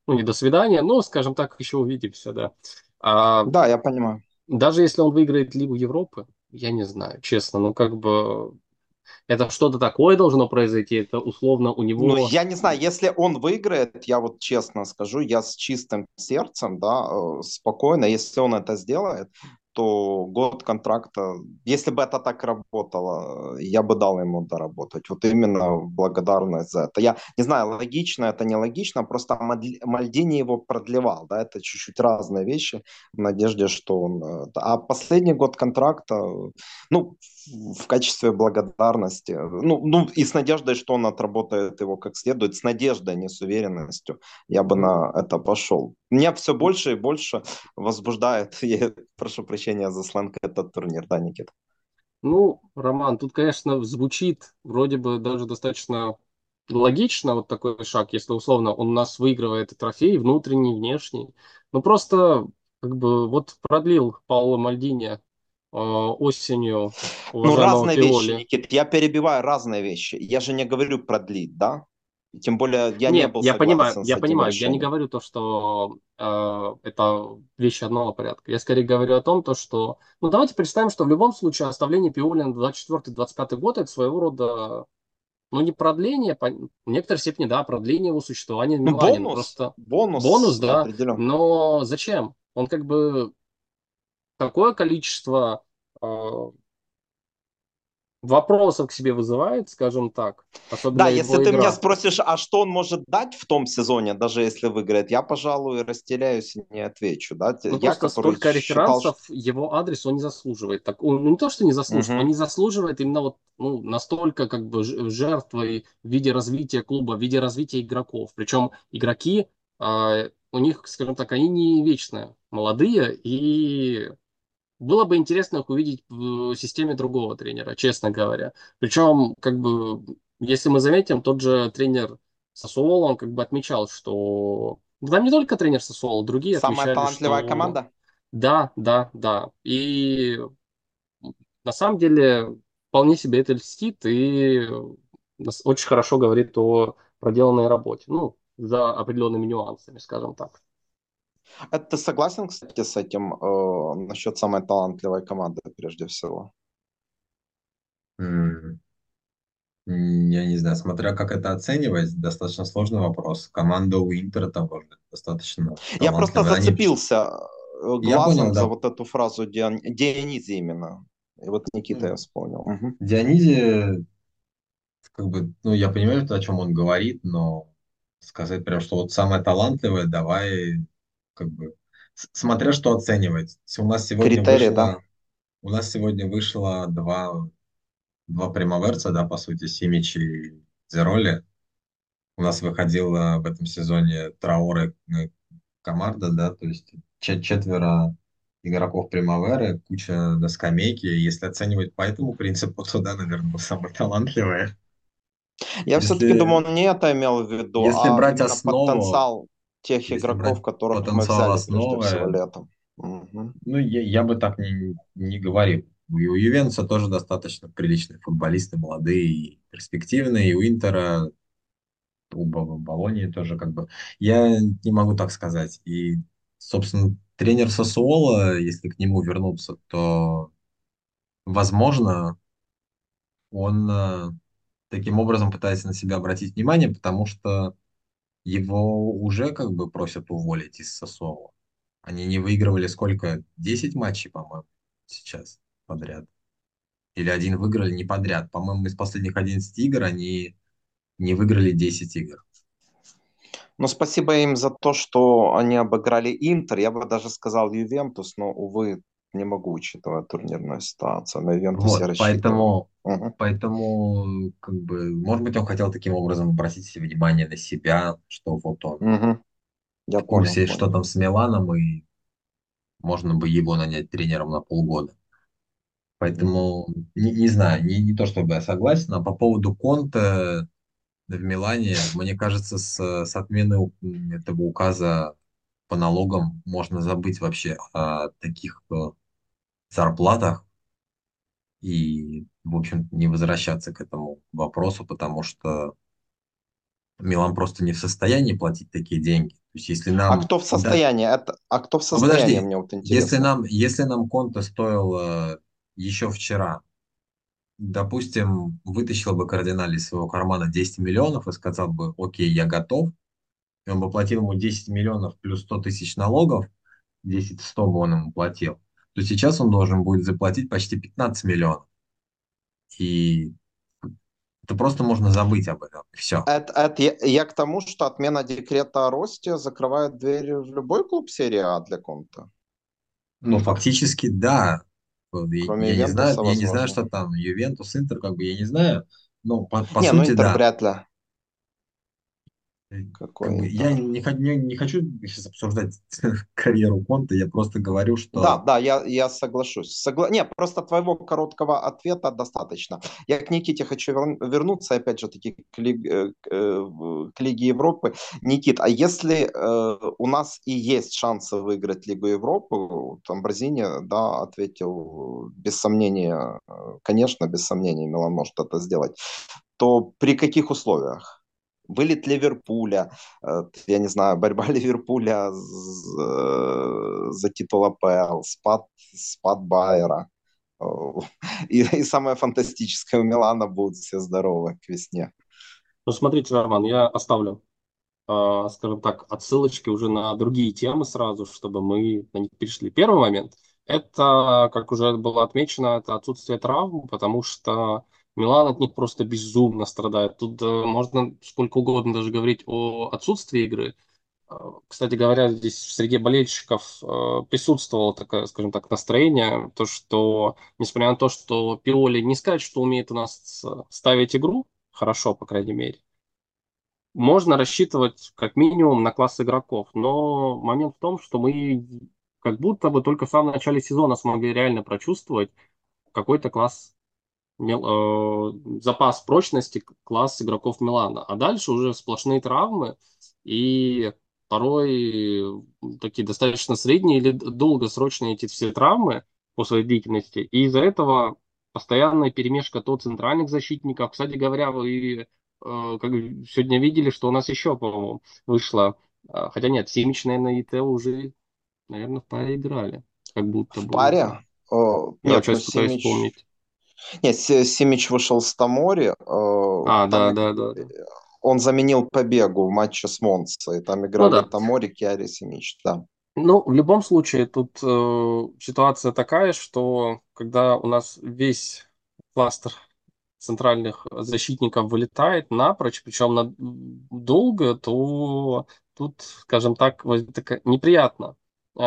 ну, не до свидания, но, скажем так, еще увидимся, да. А, да, я понимаю. Даже если он выиграет Лигу Европы, я не знаю, честно, ну, как бы это что-то такое должно произойти, это условно у него... Ну, я не знаю, если он выиграет, я вот честно скажу, я с чистым сердцем, да, э, спокойно, если он это сделает, то год контракта, если бы это так работало, я бы дал ему доработать. Вот именно благодарность за это. Я не знаю, логично это, не логично, просто Мальдини его продлевал, да, это чуть-чуть разные вещи в надежде, что он... Э, а последний год контракта, ну, в качестве благодарности. Ну, ну, и с надеждой, что он отработает его как следует. С надеждой, а не с уверенностью. Я бы на это пошел. Меня все больше и больше возбуждает, [LAUGHS] я прошу прощения за сленг, этот турнир, да, Никита? Ну, Роман, тут, конечно, звучит вроде бы даже достаточно логично вот такой шаг, если условно он у нас выигрывает трофей, внутренний, внешний. Ну, просто как бы вот продлил Пауло Мальдини осенью Ну, разные Пиоли. вещи, Никит. Я перебиваю разные вещи. Я же не говорю продлить, да? Тем более я Нет, не был я понимаю, я понимаю. Решением. Я не говорю то, что э, это вещи одного порядка. Я скорее говорю о том, то, что... Ну, давайте представим, что в любом случае оставление Пиоли на 24-25 год это своего рода ну, не продление, по... в некоторой степени, да, продление его существования ну. Ну, бонус, просто... бонус, бонус, да. Но зачем? Он как бы какое количество э, вопросов к себе вызывает, скажем так. да, если ты игра. меня спросишь, а что он может дать в том сезоне, даже если выиграет, я, пожалуй, растеряюсь и не отвечу. Да? Ну, я, просто столько реферансов, считал, его адрес он не заслуживает. Так, он, ну, не то, что не заслуживает, угу. он не заслуживает именно вот ну, настолько как бы жертвой в виде развития клуба, в виде развития игроков. Причем игроки, э, у них, скажем так, они не вечные, молодые и было бы интересно их увидеть в системе другого тренера, честно говоря. Причем, как бы, если мы заметим, тот же тренер Сосуола, он как бы отмечал, что... Там не только тренер Сосуола, другие Самая отмечали, талантливая что... команда? Да, да, да. И на самом деле вполне себе это льстит и очень хорошо говорит о проделанной работе. Ну, за определенными нюансами, скажем так. Это ты согласен, кстати, с этим э, насчет самой талантливой команды, прежде всего? М, Я не знаю, смотря как это оценивать, достаточно сложный вопрос. Команда у Интера того же достаточно Я просто. Они... зацепился э, Я глазом понял, за да. вот эту фразу Дион... Дионизи именно. И вот Никита я вспомнил. Угу. Дионизи, как бы, ну, я понимаю, о чем он говорит, но сказать прям, что вот самое талантливое, давай как бы, смотря что оценивать. У нас сегодня Критерии, вышло, да. у нас сегодня вышло два, два примаверца, да, по сути, Симич и Зероли. У нас выходила в этом сезоне Траоры э, команда, да, то есть четверо игроков Примаверы, куча на скамейке. Если оценивать по этому принципу, то да, наверное, самые талантливые. Я если, все-таки думаю, он не это имел в виду, если а брать основу, потенциал тех игроков, которых мы взяли основы, всего летом. Угу. Ну, я, я бы так не, не говорил. У Ювенца тоже достаточно приличные футболисты, молодые и перспективные, и у Интера, у Болонии тоже как бы. Я не могу так сказать. И, собственно, тренер Сосуола, если к нему вернуться, то, возможно, он э, таким образом пытается на себя обратить внимание, потому что его уже как бы просят уволить из Сосово. Они не выигрывали сколько? 10 матчей, по-моему, сейчас подряд. Или один выиграли не подряд. По-моему, из последних 11 игр они не выиграли 10 игр. Ну, спасибо им за то, что они обыграли Интер. Я бы даже сказал Ювентус, но, увы, не могу, учитывая турнирную ситуацию. На Ювентус вот, я Поэтому, угу. поэтому, как бы, может быть, он хотел таким образом обратить внимание на себя, что вот он угу. я в курсе, понял, что понял. там с Миланом, и можно бы его нанять тренером на полгода. Поэтому, не, не знаю, не, не то чтобы я согласен, а по поводу Конта в Милане, мне кажется, с, с отменой этого указа по налогам можно забыть вообще о таких зарплатах и, в общем, не возвращаться к этому вопросу, потому что Милан просто не в состоянии платить такие деньги. То есть, если нам... А кто в состоянии? Да... Это... А кто в состоянии, Подожди, мне вот интересно. Если нам, если нам Конта стоил э, еще вчера, допустим, вытащил бы кардинали из своего кармана 10 миллионов и сказал бы, окей, я готов, и он бы платил ему 10 миллионов плюс 100 тысяч налогов, 10-100 бы он ему платил, то сейчас он должен будет заплатить почти 15 миллионов. И это просто можно забыть об этом. Все. Это, это я, я к тому, что отмена декрета о росте закрывает двери в любой клуб серии А для Конта. Ну, фактически, да. Кроме я, я не знаю, Ювентуса, я не знаю, что там Ювентус, Интер, как бы я не знаю. Но по, по Не, ну сути, Интер да. вряд ли. Как Какой я не, не, не хочу сейчас обсуждать [LAUGHS] карьеру Конта, я просто говорю, Да, что да, я, я соглашусь. Согла... Не, просто твоего короткого ответа достаточно. Я к Никите хочу вер- вернуться, опять же, таки к, Лиг- э, к, э, к Лиге Европы. Никит, а если э, у нас и есть шансы выиграть Лигу Европы, там Бразини, да, ответил без сомнения, э, конечно, без сомнения, Милан может это сделать, то при каких условиях? Вылет Ливерпуля, э, я не знаю, борьба [LAUGHS] Ливерпуля з- за титул АПЛ, спад, спад Байера. Э, И, и самое фантастическое, у Милана будут все здоровы к весне. Ну, смотрите, Роман, я оставлю, э, скажем так, отсылочки уже на другие темы сразу, чтобы мы на них перешли. Первый момент – это, как уже было отмечено, это отсутствие травм, потому что Милан от них просто безумно страдает. Тут э, можно сколько угодно даже говорить о отсутствии игры. Э, Кстати говоря, здесь среди болельщиков э, присутствовало такое, скажем так, настроение, то, что, несмотря на то, что Пиоли не сказать, что умеет у нас ставить игру, хорошо, по крайней мере, можно рассчитывать как минимум на класс игроков, но момент в том, что мы как будто бы только в самом начале сезона смогли реально прочувствовать какой-то класс, запас прочности, класс игроков Милана. А дальше уже сплошные травмы и порой такие достаточно средние или долгосрочные эти все травмы по своей длительности. И из-за этого постоянная перемешка то центральных защитников. Кстати говоря, вы э, как сегодня видели, что у нас еще, по-моему, вышло. э, Хотя нет, Симич, наверное, и Тео уже, наверное, в паре играли. Как будто В бы паре? О, Я нет, вот ну сейчас пытаюсь Симич... вспомнить. Нет, Си- Симич вышел с Тамори, э, А, да, да, да. да. он заменил побегу в матче с Монцей, там Ну играли да. Тамори, Киари, Симич, да. Ну, в любом случае, тут э, ситуация такая, что когда у нас весь кластер центральных защитников вылетает напрочь, причем на долго, то тут, скажем так, так неприятно э,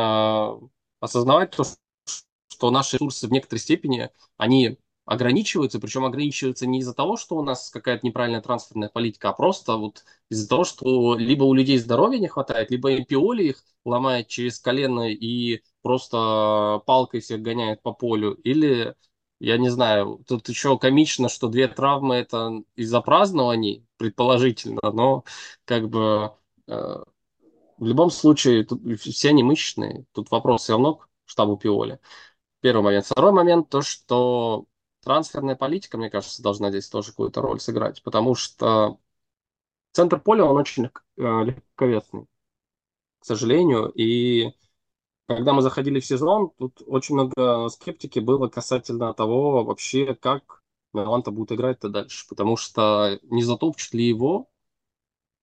осознавать то, что наши ресурсы в некоторой степени, они ограничиваются, причем ограничиваются не из-за того, что у нас какая-то неправильная трансферная политика, а просто вот из-за того, что либо у людей здоровья не хватает, либо Пиоли их ломает через колено и просто палкой всех гоняет по полю, или я не знаю, тут еще комично, что две травмы это из-за празднований, предположительно, но как бы э, в любом случае тут все они мышечные. Тут вопрос все равно к штабу Пиоли. Первый момент. Второй момент, то, что трансферная политика, мне кажется, должна здесь тоже какую-то роль сыграть, потому что центр поля, он очень э, легковесный, к сожалению, и когда мы заходили в сезон, тут очень много скептики было касательно того вообще, как Милан-то будет играть-то дальше, потому что не затопчет ли его,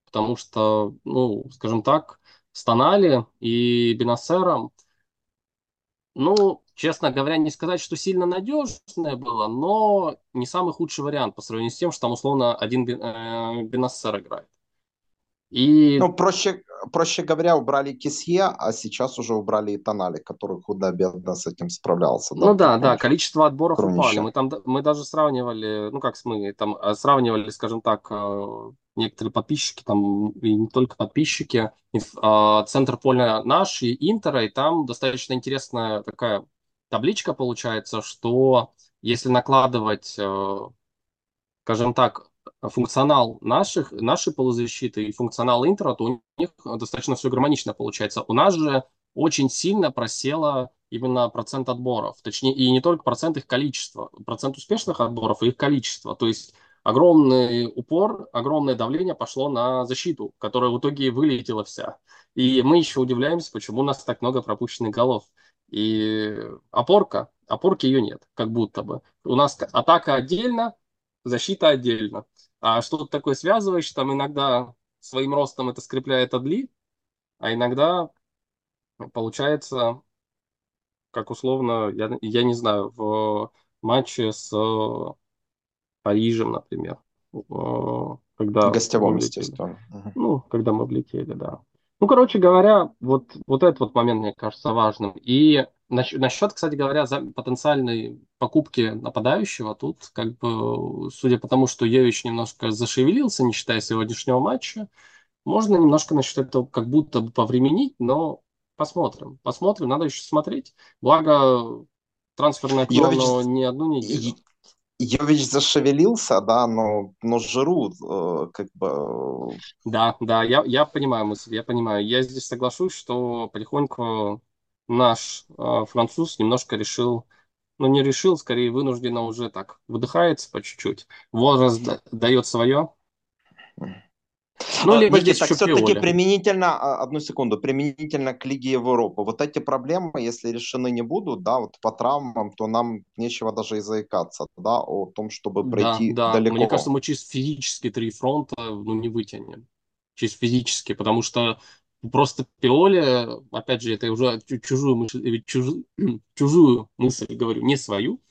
потому что, ну, скажем так, Стонали и Бенасером, ну, честно говоря, не сказать, что сильно надежное было, но не самый худший вариант по сравнению с тем, что там условно один э, играет. И Ну, проще, проще говоря, убрали Кисье, а сейчас уже убрали и Тонали, который худо-бедно с этим справлялся. Ну да, при да, Конте. количество отборов Кроме упали. Мы там, мы даже сравнивали, ну как мы, там э, сравнивали, скажем так, э, некоторые подписчики, там и не только подписчики, а, центр поля наш и Интера, и там достаточно интересная такая табличка получается, что если накладывать, э, скажем так, функционал наших, нашей полузащиты и функционал Интера, то у них достаточно все гармонично получается. У нас же очень сильно просело именно процент отборов. Точнее, и не только процент их количества, процент успешных отборов и их количество. То есть огромный упор, огромное давление пошло на защиту, которая в итоге вылетела вся. И мы еще удивляемся, почему у нас так много пропущенных голов. И опорка, опорки ее нет, как будто бы. У нас атака отдельно, защита отдельно. А что-то такое связываешь, там иногда своим ростом это скрепляет Адли, а иногда получается, как условно, я, я не знаю, в матче с Парижем, например, э, когда мы Гостевом, естественно. Ну, когда мы влетели, да. Ну, короче говоря, вот, вот этот вот момент, мне кажется, важным. И Насчет, кстати говоря, за потенциальной покупки нападающего, тут как бы, судя по тому, что Йович немножко зашевелился, не считая сегодняшнего матча, можно немножко насчет этого как будто бы повременить, но посмотрим. Посмотрим, надо еще смотреть. Благо, трансферное окно Йович... не одну неделю. Йович зашевелился, да, но, но Жиру э, как бы... Да, да, я, я понимаю мысль, я понимаю. Я здесь соглашусь, что потихоньку наш э, француз немножко решил, ну не решил, скорее вынужденно уже так выдыхается по чуть-чуть. Возраст дает свое. Ну, либо Никита, здесь все-таки применительно, а, одну секунду, применительно к Лиге Европы. Вот эти проблемы, если решены не будут, да, вот по травмам, то нам нечего даже и заикаться, да, о том, чтобы пройти да, да. далеко. Мне кажется, мы чисто физически три фронта, ну, не вытянем. Чисто физически, потому что просто Пиоли, опять же, это уже чужую мысль, чужую, чужую мысль говорю, не свою,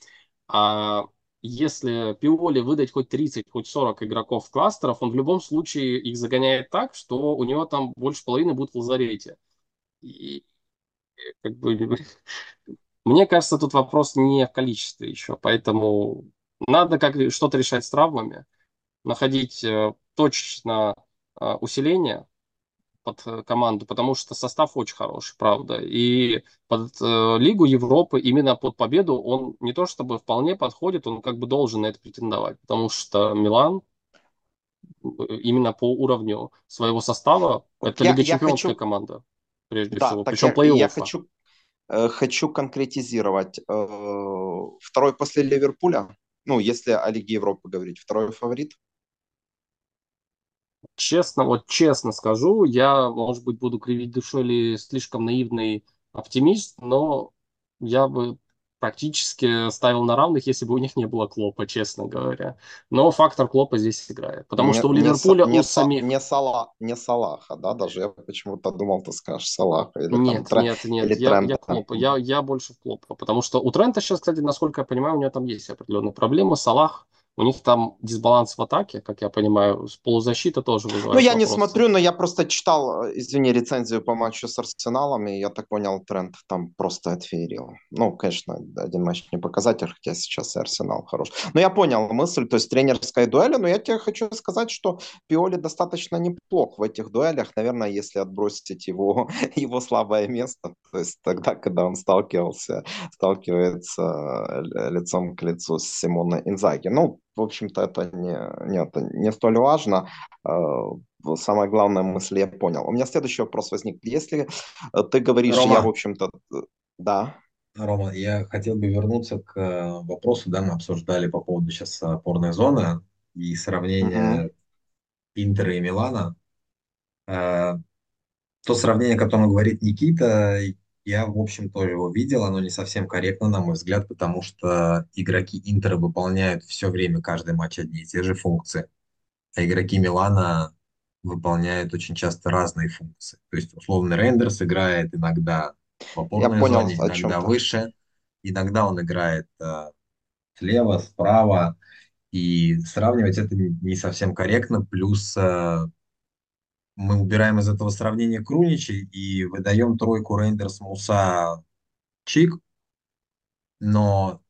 а если Пиоли выдать хоть 30, хоть 40 игроков кластеров, он в любом случае их загоняет так, что у него там больше половины будет в лазарете. И как бы, [LAUGHS] мне кажется, тут вопрос не в количестве еще, поэтому надо как что-то решать с травмами, находить э, точно э, усиление, под э, команду, потому что состав очень хороший, правда. И под э, Лигу Европы именно под победу он не то чтобы вполне подходит, он как бы должен на это претендовать, потому что Милан э, именно по уровню своего состава вот это я, Лига Чемпионская хочу... команда, прежде да, всего, причем плей-оффа. Я хочу, э, хочу конкретизировать. Второй после Ливерпуля, ну, если о Лиге Европы говорить, второй фаворит – честно, вот честно скажу, я, может быть, буду кривить душой или слишком наивный оптимист, но я бы практически ставил на равных, если бы у них не было Клопа, честно говоря. Но фактор Клопа здесь играет. Потому не, что у Ливерпуля не, у самих... Не, Сала, не Салаха, да? Даже я почему-то думал, ты скажешь Салаха. Или нет, там, нет, нет, или я, я, Клопа. Я, я больше в Клопа. Потому что у Трента сейчас, кстати, насколько я понимаю, у него там есть определенные проблемы. Салах у них там дисбаланс в атаке, как я понимаю, с полузащита тоже вызывает Ну, я вопросы. не смотрю, но я просто читал, э, извини, рецензию по матчу с Арсеналом, и я так понял, тренд там просто отфеерил. Ну, конечно, один матч не показатель, хотя сейчас и Арсенал хорош. Но я понял мысль, то есть тренерская дуэль, но я тебе хочу сказать, что Пиоли достаточно неплох в этих дуэлях, наверное, если отбросить его, [LAUGHS] его слабое место, то есть тогда, когда он сталкивался, сталкивается э, лицом к лицу с Симоной Инзаги. Ну, в общем-то, это не, не, это не столь важно. Э, самая главная мысль я понял. У меня следующий вопрос возник. Если э, ты говоришь, Рома, я, в общем-то, да. Рома, я хотел бы вернуться к э, вопросу, да, мы обсуждали по поводу сейчас опорной зоны и сравнения угу. Интера и Милана. То сравнение, о котором говорит Никита, я, в общем, тоже его видел, оно не совсем корректно, на мой взгляд, потому что игроки Интера выполняют все время, каждый матч одни и те же функции, а игроки Милана выполняют очень часто разные функции. То есть, условно, Рендерс играет иногда в опорной понял, зоне, иногда выше, иногда он играет э, слева, справа, и сравнивать это не совсем корректно, плюс э, мы убираем из этого сравнения Крунича и выдаем тройку Рейндерс, Муса, Чик, но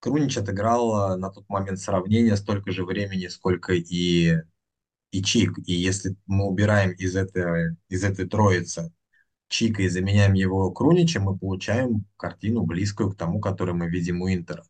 Крунич отыграл на тот момент сравнения столько же времени, сколько и, и Чик. И если мы убираем из этой, из этой троицы Чика и заменяем его Круничем, мы получаем картину близкую к тому, которую мы видим у Интера.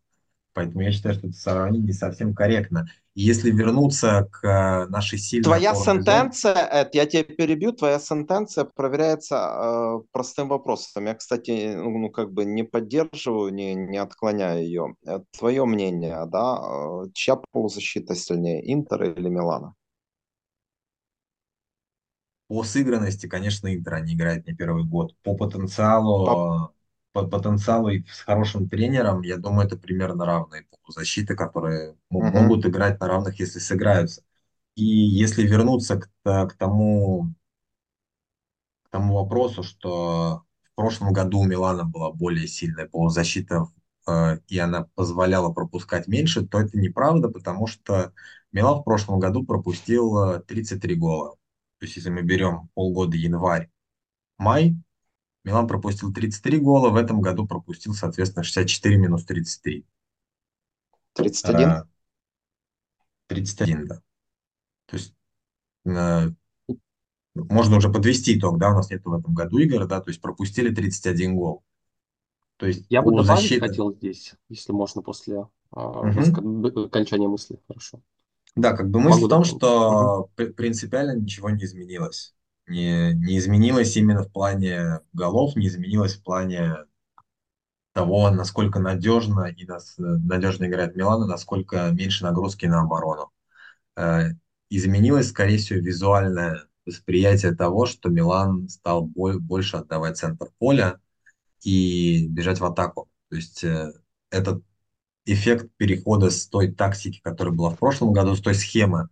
Поэтому я считаю, что это сравнение не совсем корректно. Если вернуться к э, нашей сильной... Твоя сентенция, Эд, я тебя перебью, твоя сентенция проверяется э, простым вопросом. Я, кстати, ну, ну, как бы не поддерживаю, не, не отклоняю ее. Э, Твое мнение, да, э, чья полузащита сильнее, Интер или Милана? По сыгранности, конечно, Интер не играет не первый год. По потенциалу... По по потенциалу и с хорошим тренером, я думаю, это примерно равные защиты, которые uh-huh. могут играть на равных, если сыграются. И если вернуться к, к тому к тому вопросу, что в прошлом году у Милана была более сильная полузащита, э, и она позволяла пропускать меньше, то это неправда, потому что Милан в прошлом году пропустил 33 гола. То есть если мы берем полгода январь, май, Милан пропустил 33 гола, в этом году пропустил, соответственно, 64 минус 33. 31? А, 31, да. То есть э, можно уже подвести итог, да, у нас нет в этом году игр, да, то есть пропустили 31 гол. То есть Я бы добавить защиты... хотел здесь, если можно, после угу. окончания мысли. Хорошо. Да, как бы мысль Могу в том, дополнить. что угу. принципиально ничего не изменилось. Не, не изменилось именно в плане голов, не изменилось в плане того, насколько надежно и нас, надежно играет Милан, и насколько меньше нагрузки на оборону. Э, изменилось, скорее всего, визуальное восприятие того, что Милан стал больше отдавать центр поля и бежать в атаку. То есть э, этот эффект перехода с той тактики, которая была в прошлом году, с той схемы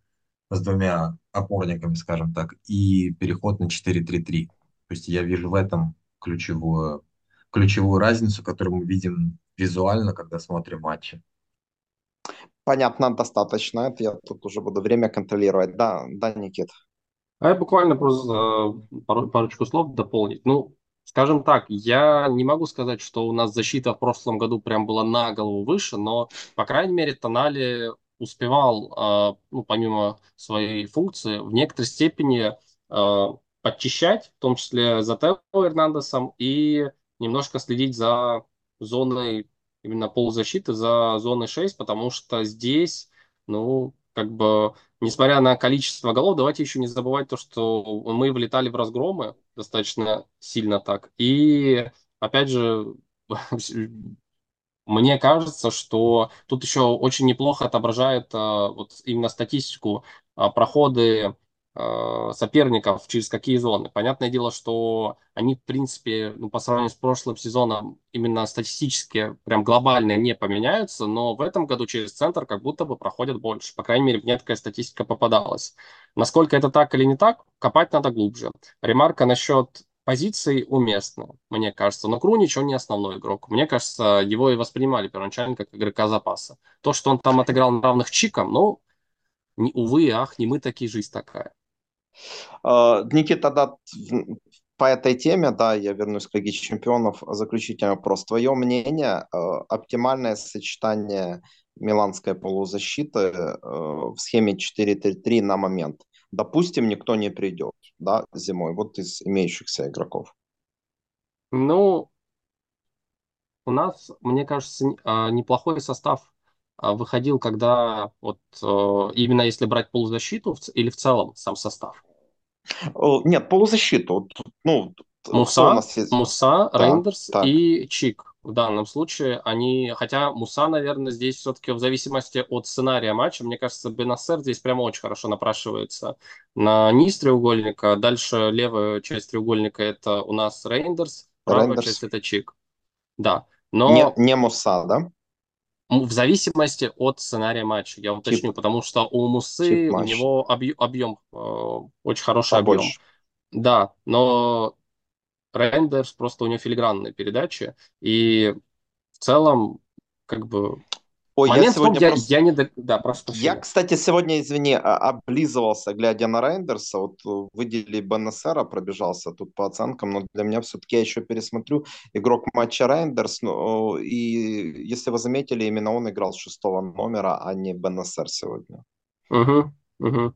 с двумя опорниками, скажем так, и переход на 4-3-3. То есть я вижу в этом ключевую, ключевую разницу, которую мы видим визуально, когда смотрим матчи. Понятно, достаточно. Это я тут уже буду время контролировать. Да, да, Никит. А я буквально просто э, пару, парочку слов дополнить. Ну, Скажем так, я не могу сказать, что у нас защита в прошлом году прям была на голову выше, но, по крайней мере, Тонали успевал, а, ну, помимо своей функции, в некоторой степени а, подчищать, в том числе за Тео Эрнандесом, и немножко следить за зоной именно полузащиты, за зоной 6, потому что здесь, ну, как бы, несмотря на количество голов, давайте еще не забывать то, что мы влетали в разгромы достаточно сильно так. И, опять же, [LAUGHS] мне кажется, что тут еще очень неплохо отображает а, вот именно статистику а, проходы Э, соперников через какие зоны. Понятное дело, что они, в принципе, ну, по сравнению с прошлым сезоном, именно статистически прям глобально не поменяются, но в этом году через центр как будто бы проходят больше. По крайней мере, мне такая статистика попадалась. Насколько это так или не так, копать надо глубже. Ремарка насчет позиций уместна, мне кажется. Но Крунич, он не основной игрок. Мне кажется, его и воспринимали первоначально как игрока запаса. То, что он там отыграл на равных чиком, ну, не, увы ах, не мы такие, жизнь такая. А, Никита, да, по этой теме, да, я вернусь к Лиге Чемпионов. Заключительный вопрос. Твое мнение, а, оптимальное сочетание миланской полузащиты а, в схеме 4-3-3 на момент? Допустим, никто не придет, да, зимой, вот из имеющихся игроков. Ну, у нас, мне кажется, неплохой состав выходил, когда вот именно если брать полузащиту или в целом сам состав? Нет, полузащиту. Ну, Муса, Муса, да, Рейндерс так. и Чик. В данном случае они, хотя Муса, наверное, здесь все-таки в зависимости от сценария матча, мне кажется, Бенасер здесь прямо очень хорошо напрашивается на низ треугольника. Дальше левая часть треугольника это у нас Рейндерс, правая Рейндерс. часть это Чик. Да, но... Не, не Муса, да? В зависимости от сценария матча, я уточню, тип, потому что у Мусы у него объем, объем э, очень хороший Побольше. объем. Да, но Рендерс просто у него филигранные передачи, и в целом как бы Ой, Момент я сегодня том, просто... я, я не... Да, прошу Я, кстати, сегодня, извини, облизывался, глядя на Рейндерса, вот э, выделили Беннесера, пробежался тут по оценкам, но для меня все-таки я еще пересмотрю игрок матча Рейндерс, ну, и если вы заметили, именно он играл с шестого номера, а не Беннесер сегодня. Угу, угу.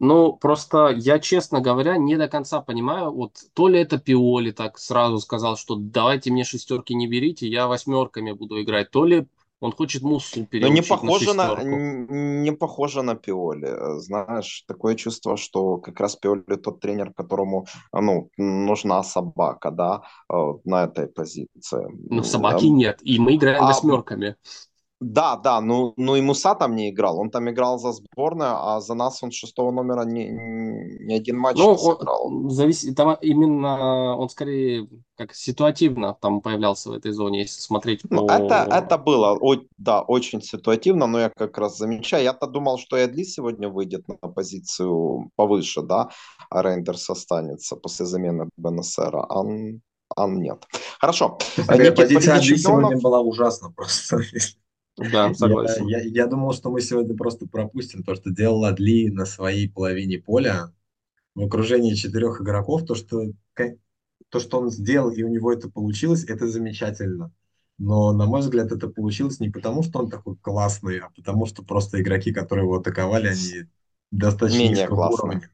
Ну, просто я, честно говоря, не до конца понимаю, вот то ли это Пиоли так сразу сказал, что давайте мне шестерки не берите, я восьмерками буду играть, то ли он хочет Муссу переучить Но не похоже на, на не похоже на Пиоли. Знаешь, такое чувство, что как раз Пиоли тот тренер, которому ну, нужна собака, да, э, на этой позиции. Ну, собаки да. нет, и мы играем а, восьмерками. Да, да, ну, ну и Муса там не играл. Он там играл за сборную, а за нас он шестого номера ни, ни один матч ну, не сыграл. Он, завис... там именно он скорее как ситуативно там появлялся в этой зоне, если смотреть ну, по... это, это было, о, да, очень ситуативно, но я как раз замечаю. Я-то думал, что Эдли сегодня выйдет на позицию повыше, да, а Рейндерс останется после замены Бенесера. А он, а нет. Хорошо. Такая позиция Эдли сегодня была ужасна просто. [LAUGHS] Да, [LAUGHS] согласен. Я, я, я думал, что мы сегодня просто пропустим то, что делал Адли на своей половине поля в окружении четырех игроков, то, что то, что он сделал, и у него это получилось, это замечательно. Но, на мой взгляд, это получилось не потому, что он такой классный, а потому что просто игроки, которые его атаковали, они достаточно Менее низкого классные. уровня.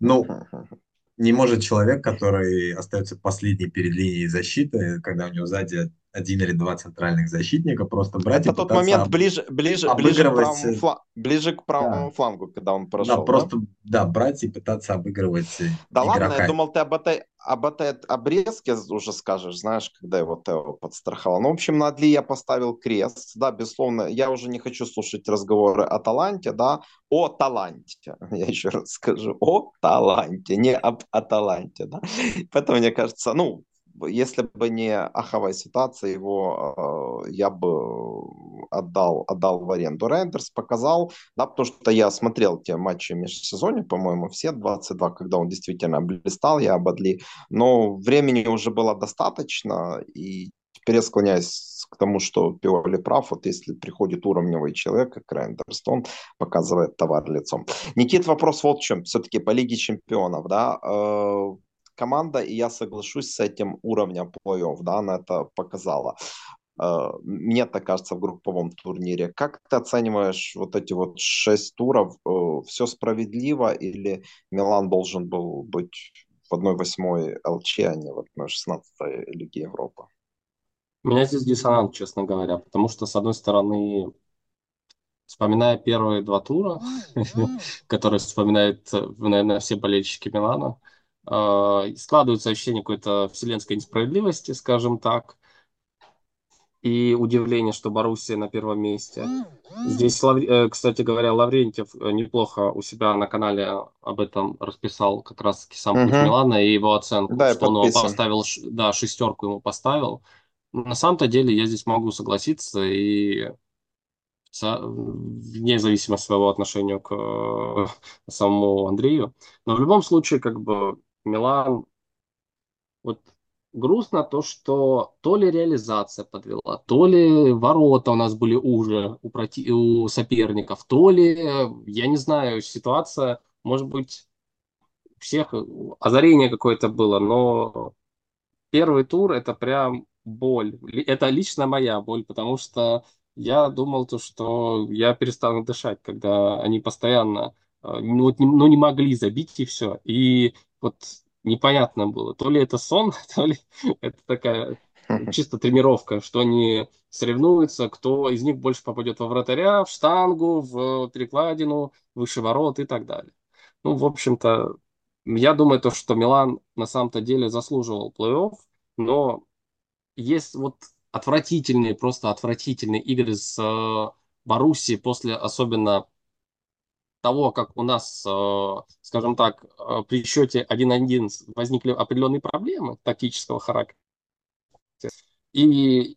Ну, [LAUGHS] не может человек, который остается последний перед линией защиты, когда у него сзади один или два центральных защитника, просто брать Это и тот момент об- ближе, ближе, ближе, к правому, э, фла- ближе к правому флангу, когда он прошел. да, просто да, брать и пытаться обыгрывать э, Да ладно, игрока. я думал, ты об этой, об этой обрезке уже скажешь, знаешь, когда его Тео подстраховал. Ну, в общем, на Адли я поставил крест, да, безусловно, я уже не хочу слушать разговоры о таланте, да, о таланте, [LAUGHS] я еще раз скажу, о таланте, не об Аталанте, да, [LAUGHS] поэтому мне кажется, ну, если бы не аховая ситуация, его э, я бы отдал, отдал в аренду. Рейндерс показал, да, потому что я смотрел те матчи межсезонья, по-моему, все 22, когда он действительно блистал, я ободли, но времени уже было достаточно, и теперь я склоняюсь к тому, что Пиоли прав, вот если приходит уровневый человек, как Рейндерс, то он показывает товар лицом. Никит, вопрос вот в чем, все-таки по Лиге Чемпионов, да, э, команда, и я соглашусь с этим уровнем плей-офф, да, она это показала. Э, Мне так кажется в групповом турнире. Как ты оцениваешь вот эти вот шесть туров? Э, Все справедливо или Милан должен был быть в 1-8 ЛЧ, а не в 1-16 Лиге Европы? У меня здесь диссонанс, честно говоря, потому что, с одной стороны, вспоминая первые два тура, [LAUGHS] которые вспоминают, наверное, все болельщики Милана, складывается ощущение какой-то вселенской несправедливости, скажем так, и удивление, что Боруссия на первом месте. Здесь, э, кстати говоря, Лаврентьев э, неплохо у себя на канале об этом расписал, как раз-таки сам путь Мгм. Милана и его оценку, Да, что он его поставил, да, шестерку ему поставил. На самом-то деле я здесь могу согласиться и вне зависимости от своего отношения к э, самому Андрею. Но в любом случае, как бы Милан, вот грустно то, что то ли реализация подвела, то ли ворота у нас были уже у, проти- у соперников, то ли, я не знаю, ситуация, может быть, всех озарение какое-то было, но первый тур это прям боль. Это лично моя боль, потому что я думал то, что я перестану дышать, когда они постоянно э, ну, не, ну, не могли забить и все. И вот непонятно было, то ли это сон, [LAUGHS] то ли это такая чисто тренировка, что они соревнуются, кто из них больше попадет во вратаря, в штангу, в перекладину, выше ворот и так далее. Ну, в общем-то, я думаю, то, что Милан на самом-то деле заслуживал плей-офф, но есть вот отвратительные, просто отвратительные игры с э, Боруссией после особенно того, как у нас, э, скажем так, э, при счете 1-1 возникли определенные проблемы тактического характера. И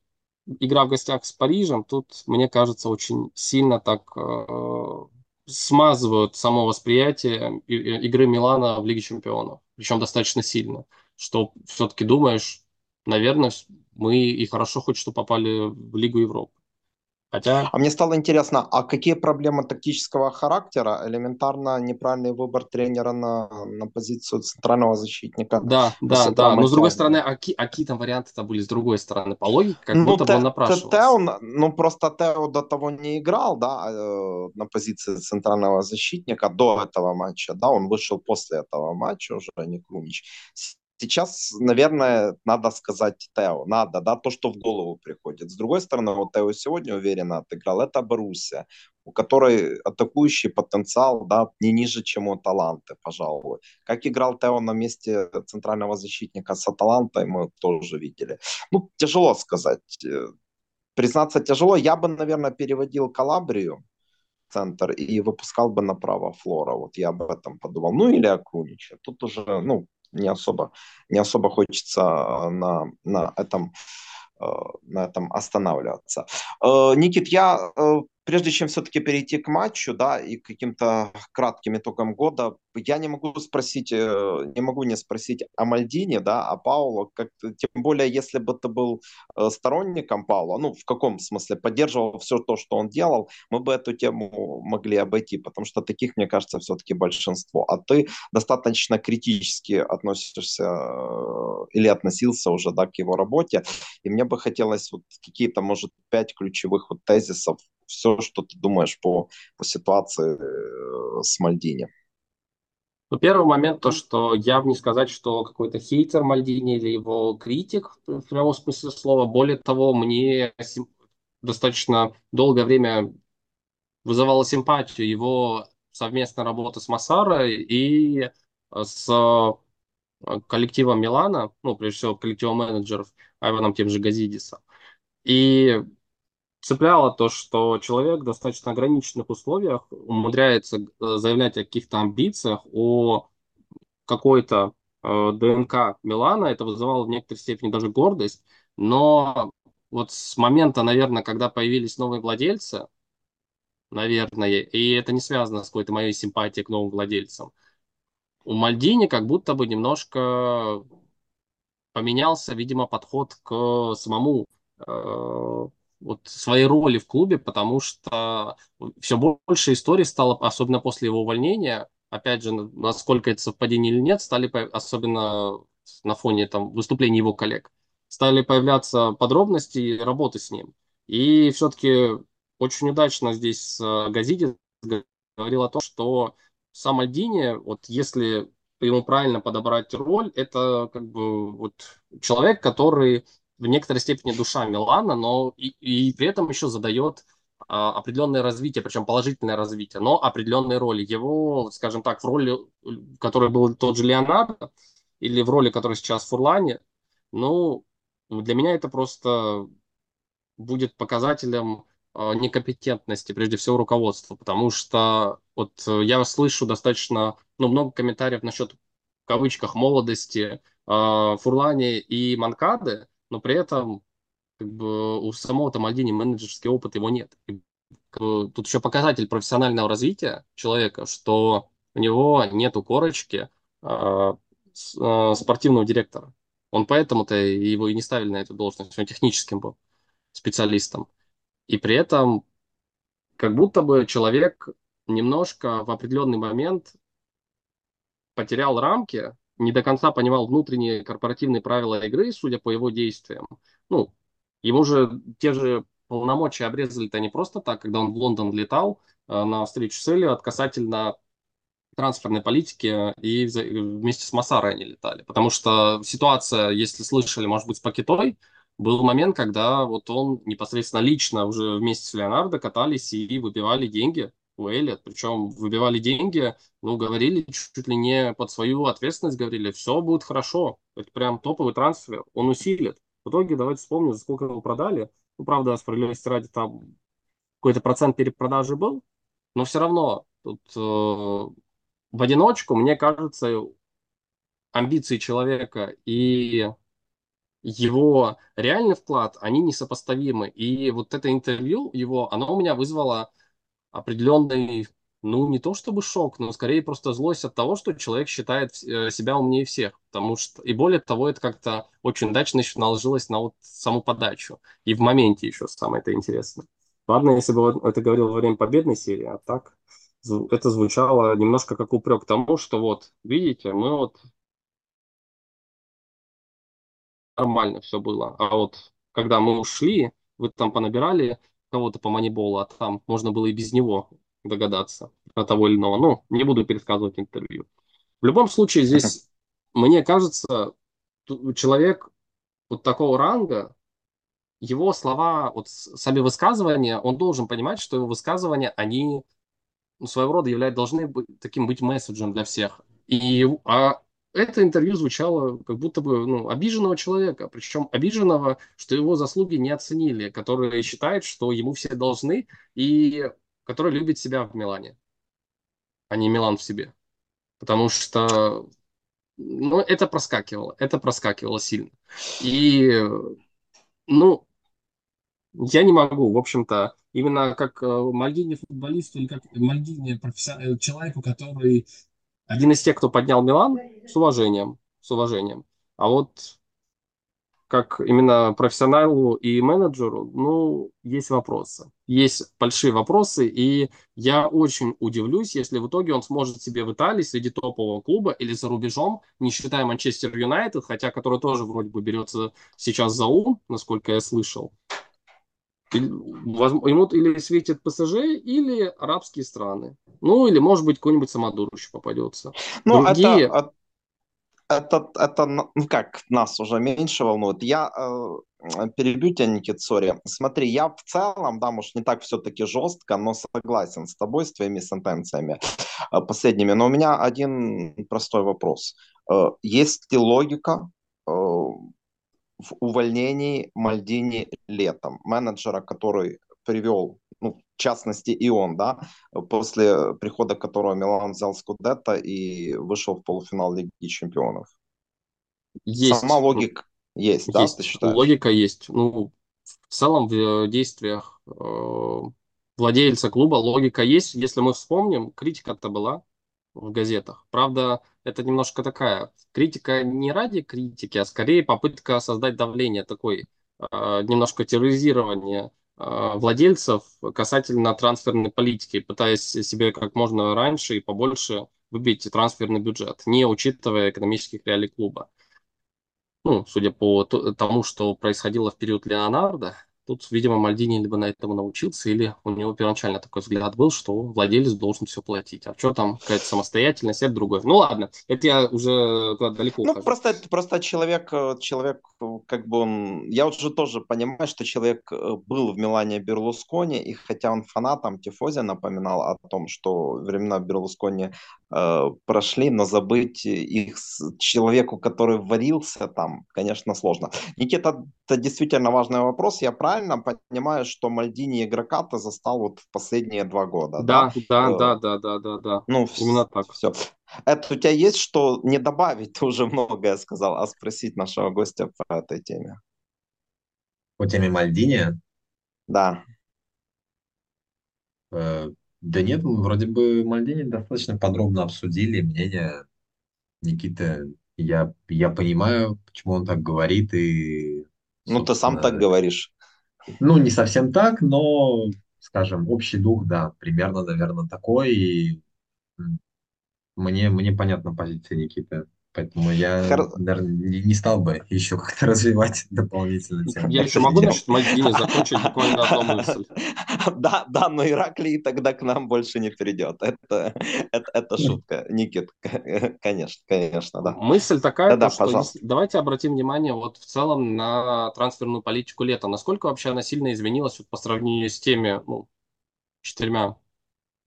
игра в гостях с Парижем, тут, мне кажется, очень сильно так э, смазывают само восприятие игры Милана в Лиге Чемпионов. Причем достаточно сильно. Что все-таки думаешь, наверное, мы и хорошо хоть что попали в Лигу Европы. Хотя, А мне стало интересно, а какие проблемы тактического характера? Элементарно неправильный выбор тренера на, на позицию центрального защитника. да, да, Петра да. Но с другой стороны, а, ки- а какие там варианты-то были с другой стороны? По логике, как ну, будто бы Те- он Те- напрашивался. Тео, ну, просто Тео до того не играл, да, э, на позиции центрального защитника до этого матча, да, он вышел после этого матча уже, а не Крунич. Сейчас, наверное, надо сказать Тео, надо, да, то, что в голову приходит. С другой стороны, вот Тео сегодня уверенно отыграл, это Боруссия, у которой атакующий потенциал, да, не ниже, чем у Таланты, пожалуй. Как играл Тео на месте центрального защитника с Аталантой, мы тоже видели. Ну, тяжело сказать. Э, Признаться, тяжело. Я бы, наверное, переводил Калабрию центр и выпускал бы направо Флора. Вот я об этом подумал. Ну, или Акунича. Тут уже, ну, не особо, не особо хочется э, на, на этом э, на этом останавливаться. Э, Никит, я э, прежде чем все-таки перейти к матчу, да, и к каким-то кратким итогам года, я не могу спросить, э, не могу не спросить о Мальдине, да, о Пауло, как тем более, если бы ты был э, сторонником Паула, ну, в каком смысле, поддерживал все то, что он делал, мы бы эту тему могли обойти, потому что таких, мне кажется, все-таки большинство. А ты достаточно критически относишься э, или относился уже, да, к его работе, и мне бы хотелось вот какие-то, может, пять ключевых вот тезисов все, что ты думаешь по, по ситуации э, с Мальдини. Ну, первый момент, то, что я бы не сказать, что какой-то хейтер Мальдини или его критик в прямом смысле слова. Более того, мне достаточно долгое время вызывала симпатию его совместная работа с Массарой и э, с э, коллективом Милана, ну, прежде всего, коллективом менеджеров Айваном тем же Газидисом. И цепляло то, что человек в достаточно ограниченных условиях умудряется э, заявлять о каких-то амбициях, о какой-то э, ДНК Милана. Это вызывало в некоторой степени даже гордость. Но вот с момента, наверное, когда появились новые владельцы, наверное, и это не связано с какой-то моей симпатией к новым владельцам, у Мальдини как будто бы немножко поменялся, видимо, подход к самому э, вот своей роли в клубе, потому что все больше историй стало, особенно после его увольнения, опять же, насколько это совпадение или нет, стали, особенно на фоне там, выступлений его коллег, стали появляться подробности работы с ним. И все-таки очень удачно здесь Газиди говорил о том, что сам Альдини, вот если ему правильно подобрать роль, это как бы вот человек, который в некоторой степени душа Милана, но и, и при этом еще задает а, определенное развитие, причем положительное развитие, но определенные роли. Его, скажем так, в роли, в которой был тот же Леонардо, или в роли, которая сейчас в Фурлане, ну, для меня это просто будет показателем а, некомпетентности, прежде всего, руководства, потому что вот я слышу достаточно, ну, много комментариев насчет, в кавычках, молодости э, Фурлани и Манкады, но при этом как бы у самого там Мальдини менеджерский опыт его нет. И, тут еще показатель профессионального развития человека, что у него нету корочки э, спортивного директора. Он поэтому-то его и не ставили на эту должность, он техническим был специалистом. И при этом как будто бы человек немножко в определенный момент потерял рамки, не до конца понимал внутренние корпоративные правила игры, судя по его действиям. Ну, ему же те же полномочия обрезали-то не просто так, когда он в Лондон летал э, на встречу с Эллиот касательно трансферной политики и вместе с Массарой они летали. Потому что ситуация, если слышали, может быть, с Пакетой, был момент, когда вот он непосредственно лично уже вместе с Леонардо катались и выбивали деньги у Эллиот, причем выбивали деньги, ну, говорили чуть ли не под свою ответственность, говорили, все будет хорошо, это прям топовый трансфер, он усилит. В итоге, давайте вспомним, за сколько его продали. Ну, правда, справедливости ради, там какой-то процент перепродажи был, но все равно тут э, в одиночку, мне кажется, амбиции человека и его реальный вклад, они несопоставимы. И вот это интервью его, оно у меня вызвало определенный, ну, не то чтобы шок, но скорее просто злость от того, что человек считает э, себя умнее всех. Потому что, и более того, это как-то очень удачно еще наложилось на вот саму подачу. И в моменте еще самое это интересно. Ладно, если бы это говорил во время победной серии, а так это звучало немножко как упрек тому, что вот, видите, мы вот нормально все было. А вот когда мы ушли, вы там понабирали кого-то по маниболу, а там можно было и без него догадаться про того или иного. Ну, не буду пересказывать интервью. В любом случае, здесь, [LAUGHS] мне кажется, человек вот такого ранга, его слова, вот сами высказывания, он должен понимать, что его высказывания, они ну, своего рода являются, должны быть таким быть месседжем для всех. И, а это интервью звучало как будто бы ну, обиженного человека, причем обиженного, что его заслуги не оценили, который считает, что ему все должны, и который любит себя в Милане, а не Милан в себе. Потому что ну, это проскакивало, это проскакивало сильно. И, ну, я не могу, в общем-то, именно как э, Мальдини футболисту или как Мальдини профессионал, человеку, который один из тех, кто поднял Милан, с уважением, с уважением. А вот как именно профессионалу и менеджеру, ну, есть вопросы. Есть большие вопросы, и я очень удивлюсь, если в итоге он сможет себе в Италии среди топового клуба или за рубежом, не считая Манчестер Юнайтед, хотя который тоже вроде бы берется сейчас за ум, насколько я слышал, ему или светит ПСЖ, или арабские страны. Ну, или, может быть, какой-нибудь Самодур еще попадется. Ну, Другие... это, это, это, ну как, нас уже меньше волнует. Я э, перебью тебя, Никит, сори. Смотри, я в целом, да, может, не так все-таки жестко, но согласен с тобой, с твоими сентенциями э, последними. Но у меня один простой вопрос. Э, есть ли логика э, в увольнении Мальдини летом, менеджера, который привел, ну, в частности, и он, да, после прихода которого Милан взял Скудетто и вышел в полуфинал Лиги Чемпионов. Есть. Сама логика есть, есть, да, ты считаешь? Логика есть. Ну, в целом в действиях э, владельца клуба логика есть. Если мы вспомним, критика-то была в газетах. Правда, это немножко такая критика не ради критики, а скорее попытка создать давление, такой э, немножко терроризирование э, владельцев касательно трансферной политики, пытаясь себе как можно раньше и побольше выбить трансферный бюджет, не учитывая экономических реалий клуба. Ну, судя по тому, что происходило в период Леонардо, Тут, видимо, Мальдини либо на этому научился, или у него первоначально такой взгляд был, что владелец должен все платить. А что там, какая-то самостоятельность, это другое. Ну ладно, это я уже далеко Ну, ухожу. просто, просто человек, э, человек, э, как бы он... Я уже тоже понимаю, что человек э, был в Милане Берлускони, и хотя он фанатом Тифози напоминал о том, что времена Берлускони прошли, но забыть их человеку, который варился там, конечно, сложно. Никита, это действительно важный вопрос. Я правильно понимаю, что Мальдини игрока-то застал вот в последние два года, да? Да, да, да, да, да, да, да. Ну, именно так. Все. Это у тебя есть что не добавить, [LAUGHS] ты уже многое сказал, а спросить нашего гостя по этой теме? По теме Мальдини? Да. Э, да нет, вроде бы Мальдини достаточно подробно обсудили мнение Никиты. Я, я понимаю, почему он так говорит, и ну, ты сам так говоришь. Ну, не совсем так, но, скажем, общий дух, да, примерно, наверное, такой. И мне, мне понятна позиция Никиты. Поэтому я, Хор... наверное, не, не стал бы еще как-то [LAUGHS] развивать дополнительно тему. Я еще могу насчет Мальдини закончить буквально одну мысль. [LAUGHS] Да, да, но Ираклий тогда к нам больше не придет. Это, это, это шутка, Никит, конечно, конечно, да. Мысль такая, да, что пожалуйста. давайте обратим внимание вот в целом на трансферную политику лета. Насколько вообще она сильно изменилась вот по сравнению с теми ну, четырьмя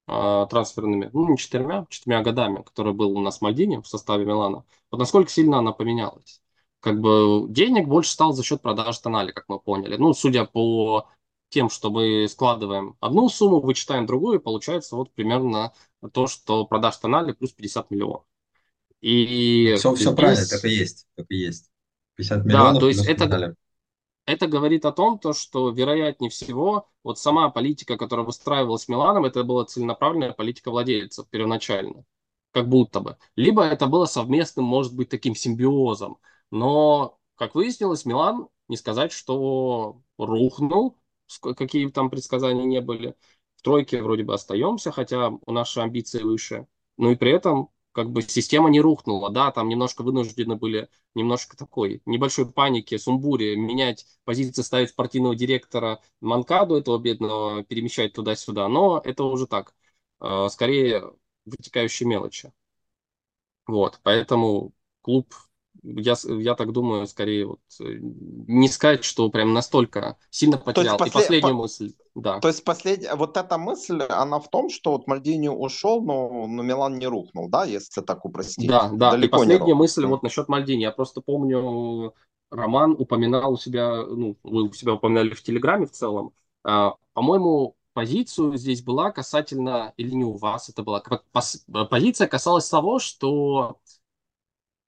трансферными, ну, не четырьмя, четырьмя годами, который был у нас Мальдини в составе Милана, вот насколько сильно она поменялась. Как бы денег больше стал за счет продажи Тонали, как мы поняли. Ну, судя по тем, что мы складываем одну сумму, вычитаем другую, и получается вот примерно то, что продаж Тонали плюс 50 миллионов. И все, все здесь... правильно, так и есть, так и есть. 50 миллионов. Да, то есть это, это говорит о том, то, что, вероятнее всего, вот сама политика, которая выстраивалась Миланом, это была целенаправленная политика владельцев первоначально, как будто бы. Либо это было совместным, может быть, таким симбиозом. Но, как выяснилось, Милан, не сказать, что рухнул, какие там предсказания не были. В тройке вроде бы остаемся, хотя у наши амбиции выше. Но и при этом как бы система не рухнула, да, там немножко вынуждены были, немножко такой небольшой паники, сумбуре, менять позиции, ставить спортивного директора Манкаду этого бедного, перемещать туда-сюда, но это уже так, э, скорее вытекающие мелочи. Вот, поэтому клуб я, я так думаю, скорее вот э, не сказать, что прям настолько сильно потерял. Послед... И последнюю по... мысль, да. То есть послед... вот эта мысль, она в том, что вот Мальдини ушел, но, но Милан не рухнул, да, если так упростить? Да, да. Далеко и последняя мысль вот насчет Мальдини. Я просто помню, Роман упоминал у себя, ну, вы у себя упоминали в Телеграме в целом. А, по-моему, позицию здесь была касательно, или не у вас это была, позиция касалась того, что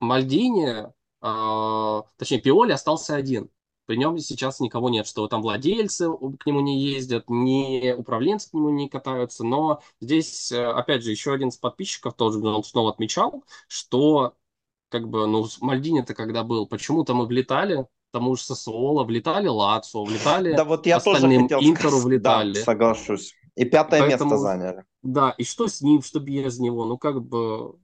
Мальдини, э, точнее, Пиоли остался один. При нем сейчас никого нет, что там владельцы к нему не ездят, ни управленцы к нему не катаются. Но здесь, э, опять же, еще один из подписчиков тоже снова отмечал, что как бы, ну, Мальдини-то когда был, почему-то мы влетали, тому же Сосуола, влетали Лацо, влетали да, вот я остальным тоже Интеру влетали. Да, соглашусь. И пятое Поэтому, место заняли. Да, и что с ним, что без него? Ну, как бы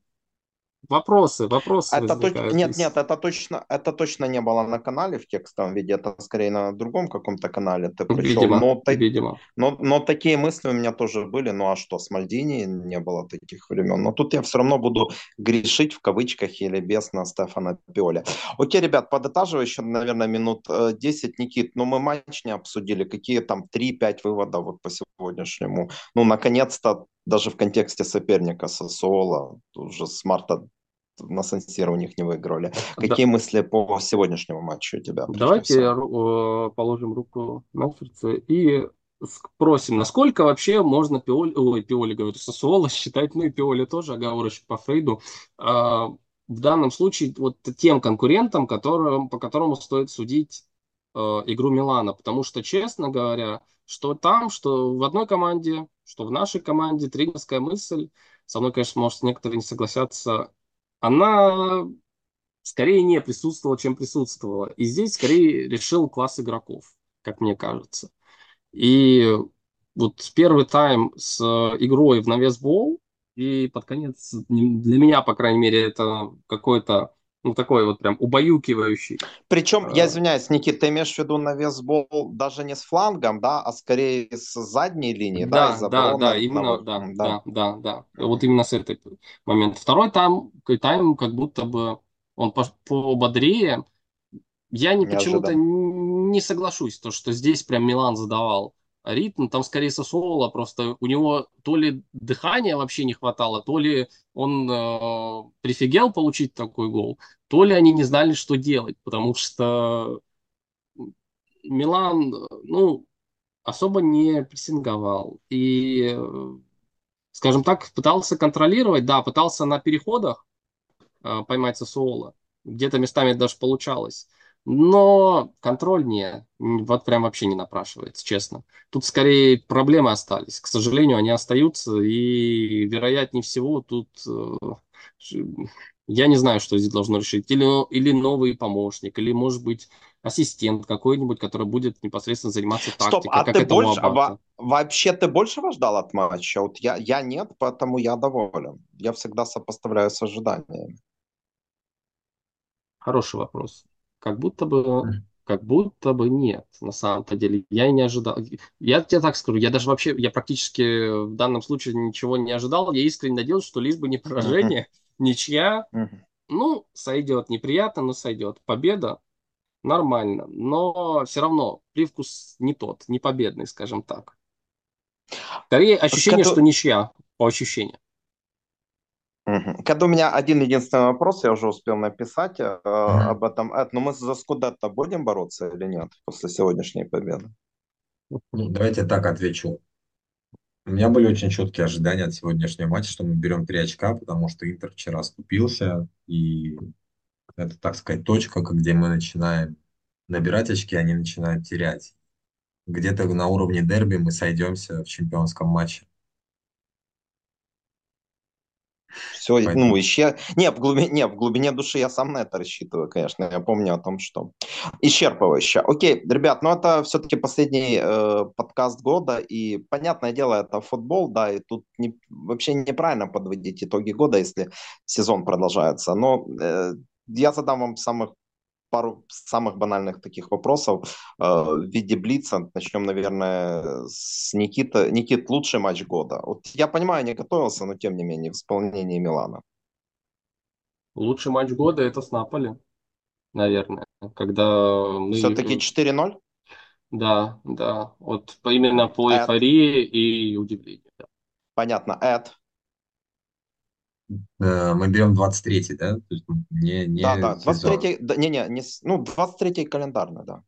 Вопросы, вопросы это точ... Нет, нет, это точно, это точно не было на канале в текстовом виде, это скорее на другом каком-то канале ты пришел. Видимо, но, видимо. Но, но такие мысли у меня тоже были, ну а что, с Мальдини не было таких времен. Но тут я все равно буду грешить в кавычках или без на Стефана Пиоли. Окей, ребят, подытаживаю еще, наверное, минут 10. Э, Никит, ну мы матч не обсудили, какие там 3-5 выводов вот по сегодняшнему. Ну, наконец-то даже в контексте соперника Сосуола, уже с марта на сан у них не выиграли. Какие да. мысли по сегодняшнему матчу у тебя? Давайте всего? положим руку на сердце и спросим, насколько вообще можно Пиоли, ой, Пиоли, говорю, Сосуола считать, ну и Пиоли тоже, оговорочек по Фрейду, а, в данном случае вот тем конкурентам, которым, по которому стоит судить а, игру Милана, потому что, честно говоря, что там, что в одной команде, что в нашей команде тренерская мысль, со мной, конечно, может, некоторые не согласятся, она скорее не присутствовала, чем присутствовала. И здесь скорее решил класс игроков, как мне кажется. И вот первый тайм с игрой в навес бол, и под конец, для меня, по крайней мере, это какой-то ну, такой вот прям убаюкивающий. Причем, я а. извиняюсь, Никит, ты имеешь в виду на весбол даже не с флангом, да, а скорее с задней линии, да? Да, да, да, именно, да, да, да, да. Вот именно с этой момента. Второй тайм, тайм как будто бы он пободрее. Я не, почему-то не соглашусь, то, что здесь прям Милан задавал ритм, там скорее Сосуола, просто у него то ли дыхания вообще не хватало, то ли он э, прифигел получить такой гол, то ли они не знали, что делать, потому что Милан, ну, особо не прессинговал. И, скажем так, пытался контролировать, да, пытался на переходах э, поймать Сосуола. Где-то местами даже получалось. Но контроль не, вот прям вообще не напрашивается, честно. Тут скорее проблемы остались. К сожалению, они остаются, и вероятнее всего тут э, я не знаю, что здесь должно решить. Или, или новый помощник, или, может быть, ассистент какой-нибудь, который будет непосредственно заниматься тактикой. Стоп, а как ты больше, во, вообще ты большего ждал от матча? Вот я, я нет, поэтому я доволен. Я всегда сопоставляю с ожиданиями. Хороший вопрос. Как будто бы, как будто бы нет, на самом-то деле. Я и не ожидал. Я тебе так скажу, я даже вообще, я практически в данном случае ничего не ожидал. Я искренне надеялся, что лишь бы не поражение, [LAUGHS] ничья. Ну, сойдет. Неприятно, но сойдет. Победа нормально. Но все равно привкус не тот, не победный, скажем так. Скорее ощущение, что ничья, по ощущениям. Когда у меня один единственный вопрос, я уже успел написать э, uh-huh. об этом. Эд, ну мы за Скудетто будем бороться или нет после сегодняшней победы? Ну, давайте так отвечу. У меня были очень четкие ожидания от сегодняшнего матча, что мы берем три очка, потому что Интер вчера скупился, и это, так сказать, точка, где мы начинаем набирать очки, они начинают терять. Где-то на уровне дерби мы сойдемся в чемпионском матче. Все, Понятно. ну, исчер... Не в, глубине, не, в глубине души я сам на это рассчитываю, конечно. Я помню о том, что исчерпывающе. Окей, ребят, ну это все-таки последний э, подкаст года, и, понятное дело, это футбол, да, и тут не, вообще неправильно подводить итоги года, если сезон продолжается. Но э, я задам вам самых пару самых банальных таких вопросов э, в виде Блица. Начнем, наверное, с Никита. Никит, лучший матч года. Вот я понимаю, не готовился, но тем не менее, в исполнении Милана. Лучший матч года это с Наполи, наверное. Когда мы... Все-таки 4-0? Да, да. Вот именно по эйфории и удивлению. Понятно. Эд? Э, мы берем 23-й, да? То есть не, не да, да, 23-й, да, не, не, не, ну, 23-й календарный, да.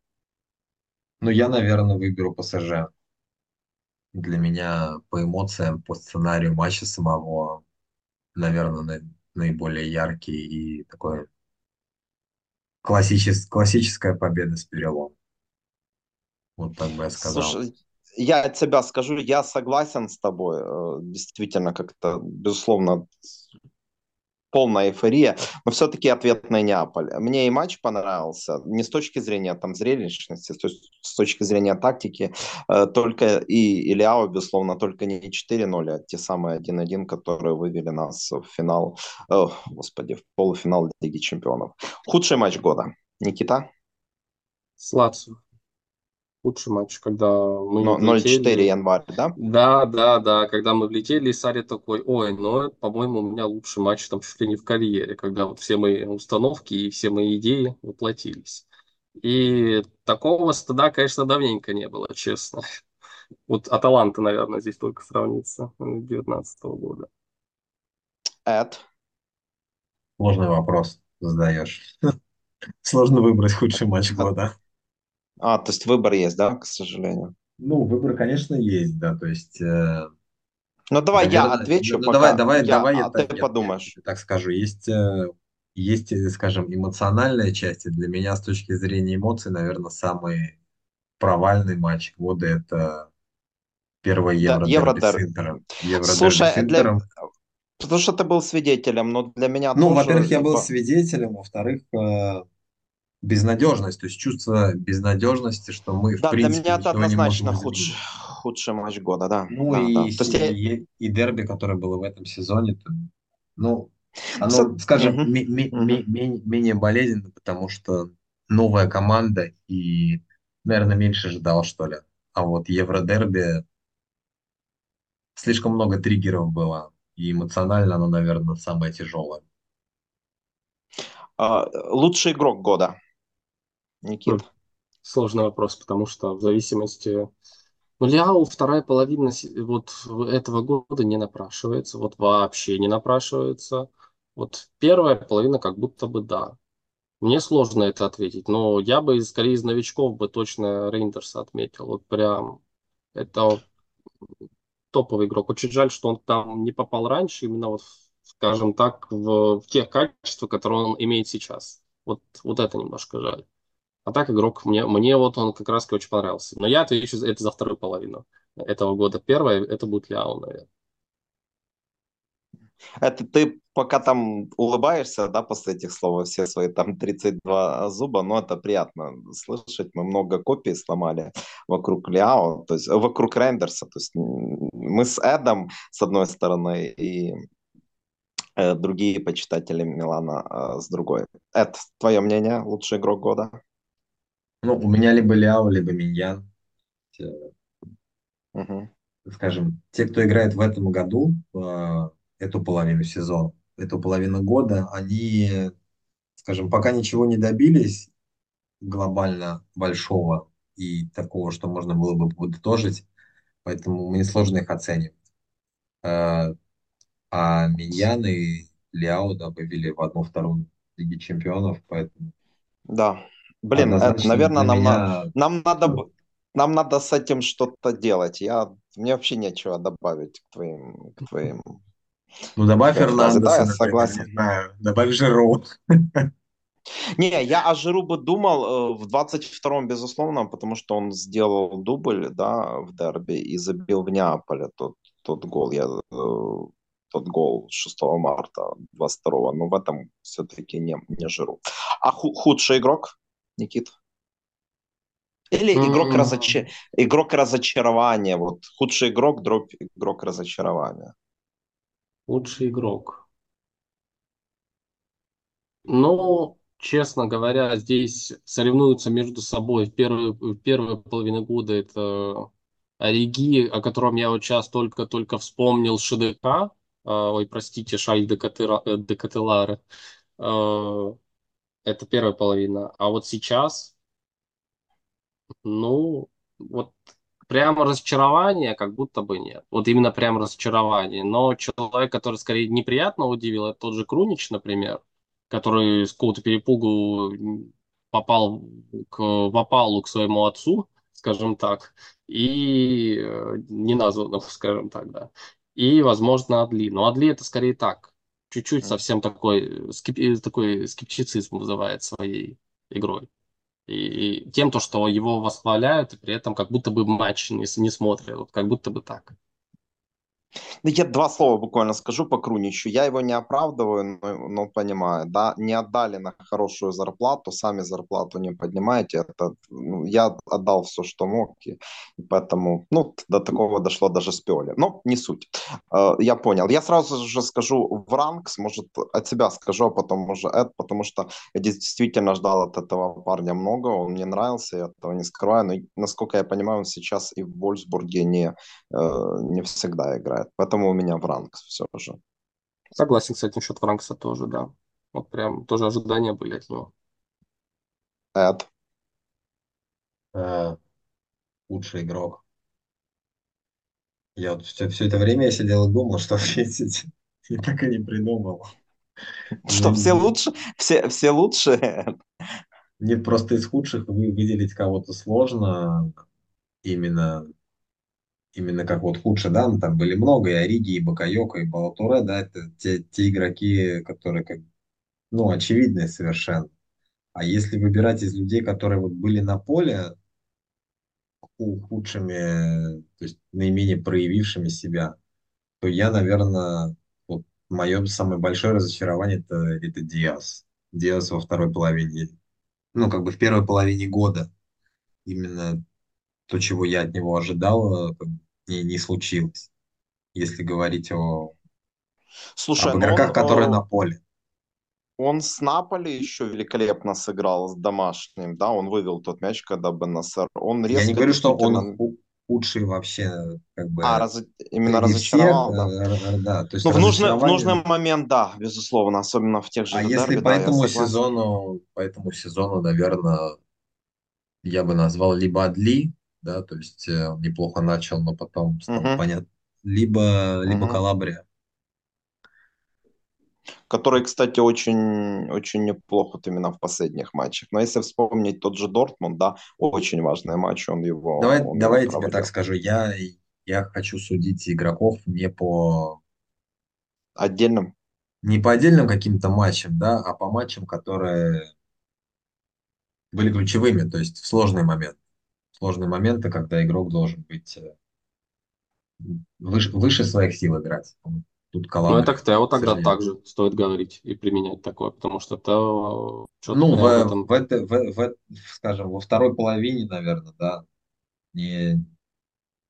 Ну, я, наверное, выберу ПСЖ. Для меня по эмоциям, по сценарию матча самого, наверное, наиболее яркий и такой классичес, классическая победа с перелом. Вот так бы я сказал. Слушай, я от себя скажу, я согласен с тобой. Э, действительно, как-то, безусловно, полная эйфория, но все-таки ответный Неаполь. Мне и матч понравился, не с точки зрения там зрелищности, то есть с точки зрения тактики, э, только и Ильяо, безусловно, только не 4-0, а те самые 1-1, которые вывели нас в финал, э, господи, в полуфинал Лиги Чемпионов. Худший матч года. Никита? С худший матч, когда мы Но, 0-4 январь, да? Да, да, да, когда мы влетели, и Сари такой, ой, ну, по-моему, у меня лучший матч там чуть ли не в карьере, когда вот все мои установки и все мои идеи воплотились. И такого стыда, конечно, давненько не было, честно. Вот Аталанта, наверное, здесь только сравнится 2019 года. Эд? Сложный вопрос задаешь. [LAUGHS] Сложно выбрать худший матч года. А, то есть выбор есть, да, к сожалению? Ну, выбор, конечно, есть, да, то есть... Э, ну, давай наверное, я отвечу, ну, давай, давай, я, давай, а я, ты я, подумаешь. Я, так скажу, есть, э, есть, э, скажем, эмоциональная часть, и для меня с точки зрения эмоций, наверное, самый провальный матч года – это первое Евро, Евро с Интером. Евро Слушай, с Интером. Для... Потому что ты был свидетелем, но для меня Ну, тоже, во-первых, я был типа свидетелем, во-вторых, безнадежность, то есть чувство безнадежности, что мы да, в принципе для меня это однозначно худший, худший матч года, да. Ну да, и, да. То есть и, и дерби, которое было в этом сезоне, то, ну, оно, скажем, угу. менее болезненно, потому что новая команда и, наверное, меньше ждал, что ли. А вот Евродерби слишком много триггеров было, и эмоционально оно, наверное, самое тяжелое. А, лучший игрок года. Никит? Сложный вопрос, потому что в зависимости... Ну, Ляо вторая половина вот этого года не напрашивается, вот вообще не напрашивается. Вот первая половина как будто бы да. Мне сложно это ответить, но я бы скорее из новичков бы точно Рейндерса отметил. Вот прям это топовый игрок. Очень жаль, что он там не попал раньше, именно вот, скажем так, в, в те качества, которые он имеет сейчас. Вот, вот это немножко жаль. А так игрок, мне, мне вот он как раз очень понравился. Но я отвечу это за вторую половину этого года. Первое, это будет Ляо, наверное. Это ты пока там улыбаешься, да, после этих слов, все свои там 32 зуба, но это приятно слышать. Мы много копий сломали вокруг Ляо, то есть вокруг Рендерса. То есть мы с Эдом, с одной стороны, и э, другие почитатели Милана э, с другой. Эд, твое мнение, лучший игрок года? Ну, у меня либо Ляо, либо Миньян. Угу. Скажем, те, кто играет в этом году, э, эту половину сезона, эту половину года, они, скажем, пока ничего не добились глобально большого и такого, что можно было бы подытожить, поэтому мне сложно их оценивать. Э, а Миньян и Ляо да, вывели в одну-вторую Лиги Чемпионов, поэтому... Да, Блин, это, наверное, нам, меня... на, нам надо [LAUGHS] нам надо с этим что-то делать. Я, мне вообще нечего добавить к твоим... К твоим ну, добавь Фернандеса, да, я согласен. Не знаю. Добавь Жиру. [LAUGHS] Не, я о Жиру бы думал э, в 22-м, безусловно, потому что он сделал дубль, да, в дерби и забил в Неаполе тот, тот гол. Я, э, тот гол 6 марта 22-го, но в этом все-таки не, не Жиру. А худший игрок? Никит? Или игрок, mm-hmm. разочар... игрок разочарования. Вот худший игрок, дробь игрок разочарования. Лучший игрок. Ну, честно говоря, здесь соревнуются между собой в первую, в первую половину года это Ориги, о котором я вот сейчас только-только вспомнил, ШДК, ой, простите, Шаль де Кателара, это первая половина. А вот сейчас, ну, вот прямо разочарование как будто бы нет. Вот именно прямо разочарование. Но человек, который скорее неприятно удивил, это тот же Крунич, например, который с какого-то перепугу попал к, в к своему отцу, скажем так, и э, не названному, [LAUGHS] скажем так, да. И, возможно, Адли. Но Адли это скорее так, чуть-чуть совсем такой, скеп... такой скептицизм вызывает своей игрой. И, и тем, то, что его восхваляют, и при этом как будто бы матч не, не смотрят, вот как будто бы так. Ну, я два слова буквально скажу по Круничу. Я его не оправдываю, но, но понимаю, да, не отдали на хорошую зарплату, сами зарплату не поднимаете. Это, ну, я отдал все, что мог, и поэтому, ну, до такого дошло даже с Пиоли. Но не суть. Э, я понял. Я сразу же скажу в ранкс, может, от себя скажу, а потом уже Эд, потому что я действительно ждал от этого парня много, он мне нравился, я этого не скрываю, но, насколько я понимаю, он сейчас и в Вольсбурге не, э, не всегда играет играет. Поэтому у меня Вранкс все же. Согласен с этим счет Вранкса тоже, да. Вот прям тоже ожидания были от него. Эд. Э, лучший игрок. Я вот все, все это время я сидел и думал, что [LAUGHS] ответить. И так и не придумал. Что, все лучше? Все, все лучшие? Нет, просто из худших выделить кого-то сложно. Именно именно как вот худше, да, ну, там были много, и Ориги, и Бакайока, и Балатуре, да, это те, те игроки, которые, как, ну, очевидные совершенно. А если выбирать из людей, которые вот были на поле худшими, то есть наименее проявившими себя, то я, наверное, вот мое самое большое разочарование это, это Диас. Диас во второй половине, ну, как бы в первой половине года. Именно то, чего я от него ожидал, бы, не, не случилось, если говорить о Слушай, об игроках, он, которые на поле. Он с Наполи еще великолепно сыграл с домашним, да, он вывел тот мяч, когда БНСР. Он резко Я не говорю, что он худший вообще, как бы. А, раз, именно разочаровал, всех, да. да. То есть ну, в нужный, в нужный момент, да, безусловно, особенно в тех же. А дерби, если по да, этому сезону, по этому сезону, наверное, я бы назвал либо Адли, да, то есть э, он неплохо начал, но потом стало uh-huh. понятно. Либо, либо uh-huh. Калабрия. Который, кстати, очень, очень неплохо вот именно в последних матчах. Но если вспомнить тот же Дортмунд, да, очень важный матч, он его... Давай, он давай я тебе так скажу, я, я хочу судить игроков не по... Отдельным? Не по отдельным каким-то матчам, да, а по матчам, которые были ключевыми, то есть в сложный момент сложные моменты, когда игрок должен быть э, выше, выше своих сил играть. Тут ну, это Хтео тогда также стоит говорить и применять такое, потому что Тео... Ну, в, этом... в, это, в, в, скажем, во второй половине, наверное, да, не,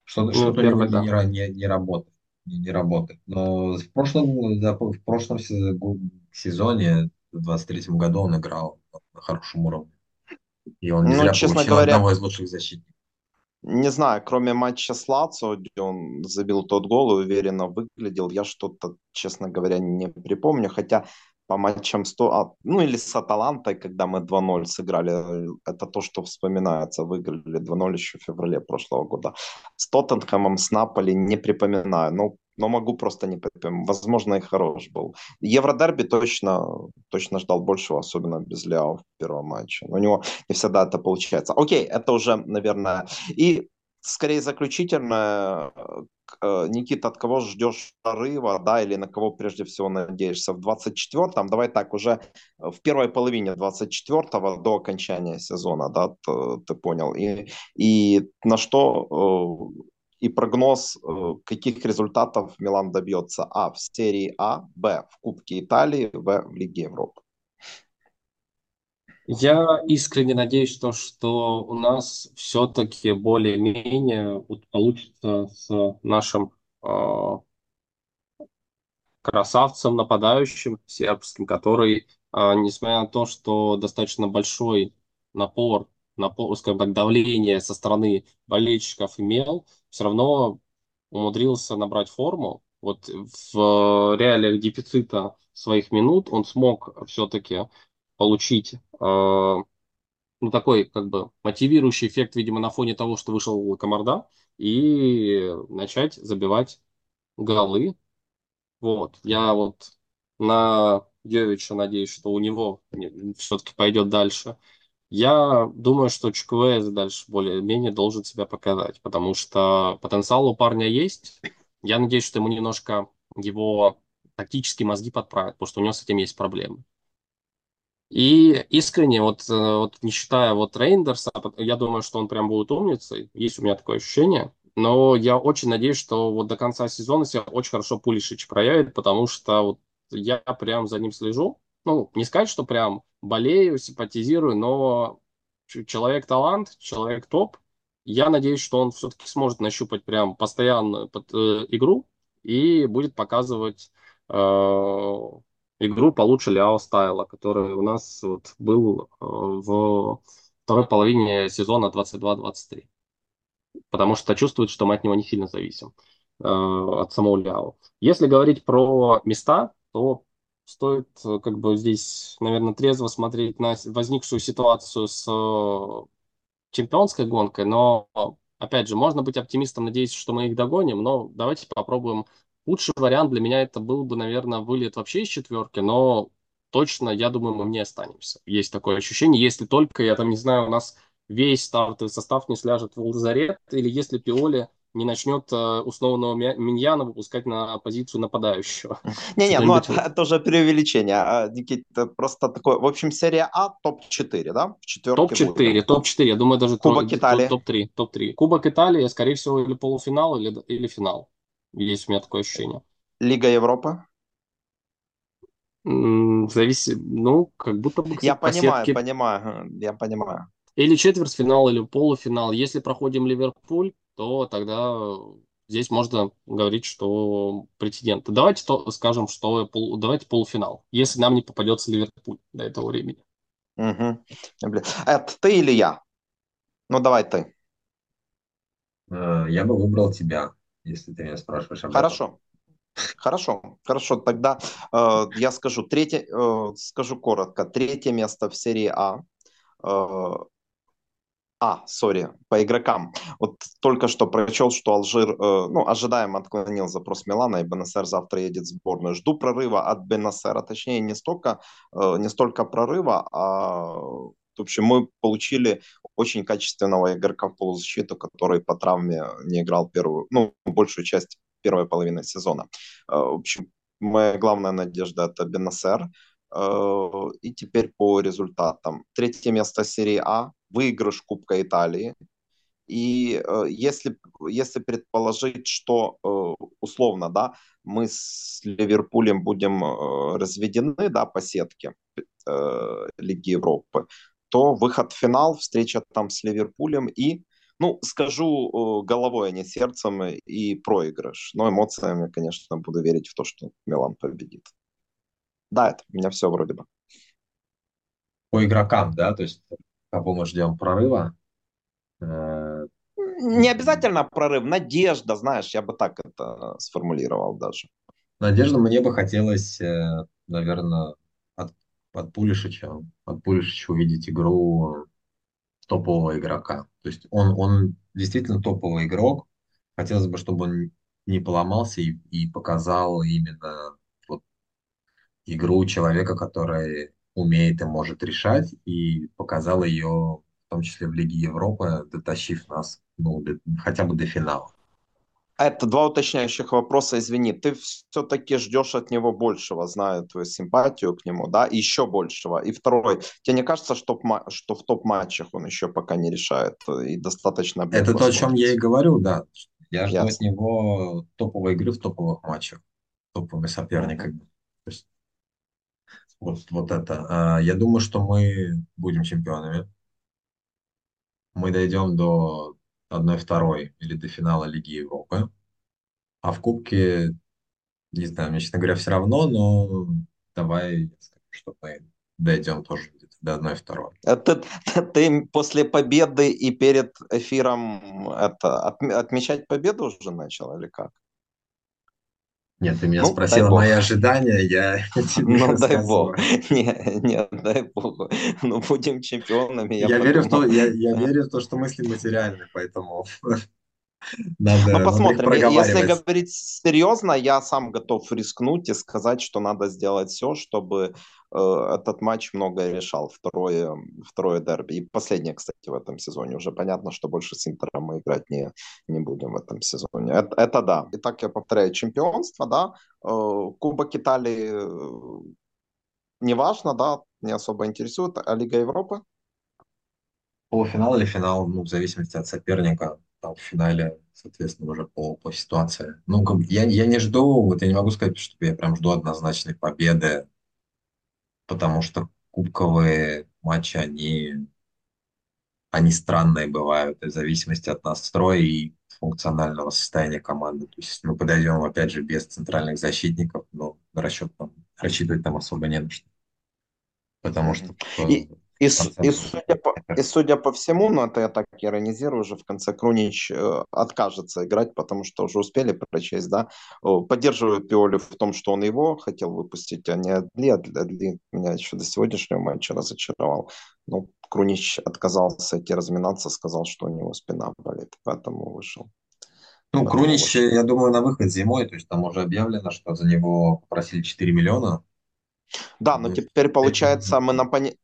что-то, ну, что-то первый, да. не, не, не работает. Не, не работает. Но в прошлом, да, в прошлом сезоне, в 23 году он играл на хорошем уровне. И он не ну, зря честно говоря, одного из лучших защитников. Не знаю, кроме матча с Лацо, где он забил тот гол и уверенно выглядел, я что-то, честно говоря, не припомню. Хотя по матчам 100, а, ну или с Аталантой, когда мы 2-0 сыграли, это то, что вспоминается, выиграли 2-0 еще в феврале прошлого года. С Тоттенхэмом, с Наполи не припоминаю, но но могу просто не припомнить. Возможно, и хорош был. Евродерби точно, точно ждал большего, особенно без Ляо в первом матче. Но у него не всегда это получается. Окей, это уже, наверное... И скорее заключительно, э, Никита, от кого ждешь прорыва, да, или на кого прежде всего надеешься в 24-м? Давай так, уже в первой половине 24-го до окончания сезона, да, ты, ты понял. И, и на что э, и прогноз, э, каких результатов Милан добьется А в серии А, Б в Кубке Италии, В в Лиге Европы. Я искренне надеюсь, что, что у нас все-таки более-менее получится с нашим э, красавцем нападающим сербским, который, э, несмотря на то, что достаточно большой напор на, скажем так, давление со стороны болельщиков имел, все равно умудрился набрать форму. Вот в реалиях дефицита своих минут он смог все-таки получить э, ну, такой как бы мотивирующий эффект, видимо, на фоне того, что вышел Комарда, и начать забивать голы. Вот, я вот на Йовича надеюсь, что у него все-таки пойдет дальше. Я думаю, что Чуквез дальше более-менее должен себя показать, потому что потенциал у парня есть. Я надеюсь, что ему немножко его тактические мозги подправят, потому что у него с этим есть проблемы. И искренне, вот, э, вот не считая вот Рейндерса, я думаю, что он прям будет умницей, есть у меня такое ощущение, но я очень надеюсь, что вот до конца сезона себя очень хорошо Пулишич проявит, потому что вот я прям за ним слежу. Ну, не сказать, что прям болею, симпатизирую, но человек талант, человек топ. Я надеюсь, что он все-таки сможет нащупать прям постоянную под, э, игру и будет показывать э, игру получше Ляо Стайла, который у нас вот был э, в второй половине сезона 22-23. Потому что чувствует, что мы от него не сильно зависим, э, от самого Ляо. Если говорить про места, то стоит э, как бы здесь, наверное, трезво смотреть на возникшую ситуацию с чемпионской гонкой, но, опять же, можно быть оптимистом, надеясь, что мы их догоним, но давайте попробуем Худший вариант для меня это был бы, наверное, вылет вообще из четверки, но точно, я думаю, мы не останемся. Есть такое ощущение, если только, я там не знаю, у нас весь стартовый состав не сляжет в лазарет, или если Пиоли не начнет э, условного Миньяна выпускать на позицию нападающего. Не-не, ну это, [LAUGHS] это уже преувеличение. А, Никит, просто такое, в общем, серия А топ-4, да? Топ-4, топ-4, я думаю, даже Кубок Италии. Топ-3, топ-3. Кубок Италии, скорее всего, или полуфинал, или, или финал. Есть у меня такое ощущение. Лига Европы? Зависит, ну, как будто бы... Я понимаю, понимаю, я понимаю. Или четвертьфинал, или полуфинал. Если проходим Ливерпуль, то тогда здесь можно говорить, что претенденты. Давайте то, скажем, что пол, давайте полуфинал, если нам не попадется Ливерпуль до этого времени. Угу. Это ты или я? Ну, давай ты. Э, я бы выбрал тебя если ты меня спрашиваешь об Хорошо. Этом. Хорошо, хорошо. Тогда э, я скажу третье, э, скажу коротко. Третье место в серии А. Э, а, сори, по игрокам. Вот только что прочел, что Алжир, э, ну, ожидаемо отклонил запрос Милана, и Бенасер завтра едет в сборную. Жду прорыва от Бенасера, точнее, не столько, э, не столько прорыва, а в общем, мы получили очень качественного игрока в полузащиту, который по травме не играл первую, ну, большую часть первой половины сезона. Э, в общем, моя главная надежда это Бенасер. Э, и теперь по результатам. Третье место серии А, выигрыш Кубка Италии. И э, если, если предположить, что условно, да, мы с Ливерпулем будем разведены, да, по сетке Лиги Европы, то выход в финал, встреча там с Ливерпулем и, ну, скажу э, головой, а не сердцем, и проигрыш. Но эмоциями, конечно, буду верить в то, что Милан победит. Да, это у меня все вроде бы. По игрокам, да, то есть кого мы ждем прорыва? Не обязательно прорыв, надежда, знаешь, я бы так это сформулировал даже. Надежда мне бы хотелось, э, наверное, от Пулишича, от Пулишича увидеть игру топового игрока. То есть он, он действительно топовый игрок. Хотелось бы, чтобы он не поломался и, и показал именно вот игру человека, который умеет и может решать, и показал ее в том числе в Лиге Европы, дотащив нас ну, до, хотя бы до финала. Это два уточняющих вопроса, извини. Ты все-таки ждешь от него большего, знаю твою симпатию к нему, да, и еще большего. И второй, тебе не кажется, что, что в топ-матчах он еще пока не решает и достаточно... Это то, о чем я и говорю, да. Я жду Ясно. от него топовой игры в топовых матчах, топовый соперник. Mm-hmm. Вот, вот это. А, я думаю, что мы будем чемпионами. Мы дойдем до 1-2 или до финала Лиги Европы. А в Кубке, не знаю, мне, честно говоря, все равно, но давай скажу, что мы дойдем тоже до 1-2. Это ты после победы и перед эфиром это, отмечать победу уже начал или как? Нет, ты меня ну, спросил мои ожидания, я [LAUGHS] тебе Ну, дай бог. [LAUGHS] Не, не, дай бог. Ну, будем чемпионами. Я, я верю, в то, я, я верю в то, что мысли материальны, поэтому [LAUGHS] надо, ну, посмотрим. Надо Если говорить серьезно, я сам готов рискнуть и сказать, что надо сделать все, чтобы э, этот матч многое решал. Второе, второе дерби. И последнее, кстати, в этом сезоне. Уже понятно, что больше с Интером мы играть не, не будем в этом сезоне. Это, это да. Итак, я повторяю, чемпионство, да. Э, Кубок Италии неважно, да, не особо интересует. А Лига Европы? Полуфинал или финал, ну, в зависимости от соперника, там в финале, соответственно, уже по, по ситуации. Ну, я, я не жду, вот я не могу сказать, что я прям жду однозначной победы, потому что кубковые матчи, они, они странные бывают, в зависимости от настроя и функционального состояния команды. То есть, мы подойдем, опять же, без центральных защитников, ну, расчет там, рассчитывать там особо не на что. Потому что и, и, и, судя по, и судя по всему, ну это я так иронизирую, уже в конце Крунич э, откажется играть, потому что уже успели прочесть, да, поддерживают Пиоли в том, что он его хотел выпустить, а не Адли. Адли меня еще до сегодняшнего матча разочаровал. Ну, Крунич отказался идти разминаться, сказал, что у него спина болит, поэтому вышел. Ну, поэтому Крунич, вышел. я думаю, на выход зимой, то есть там уже объявлено, что за него попросили 4 миллиона, да, но теперь получается, мы на пони...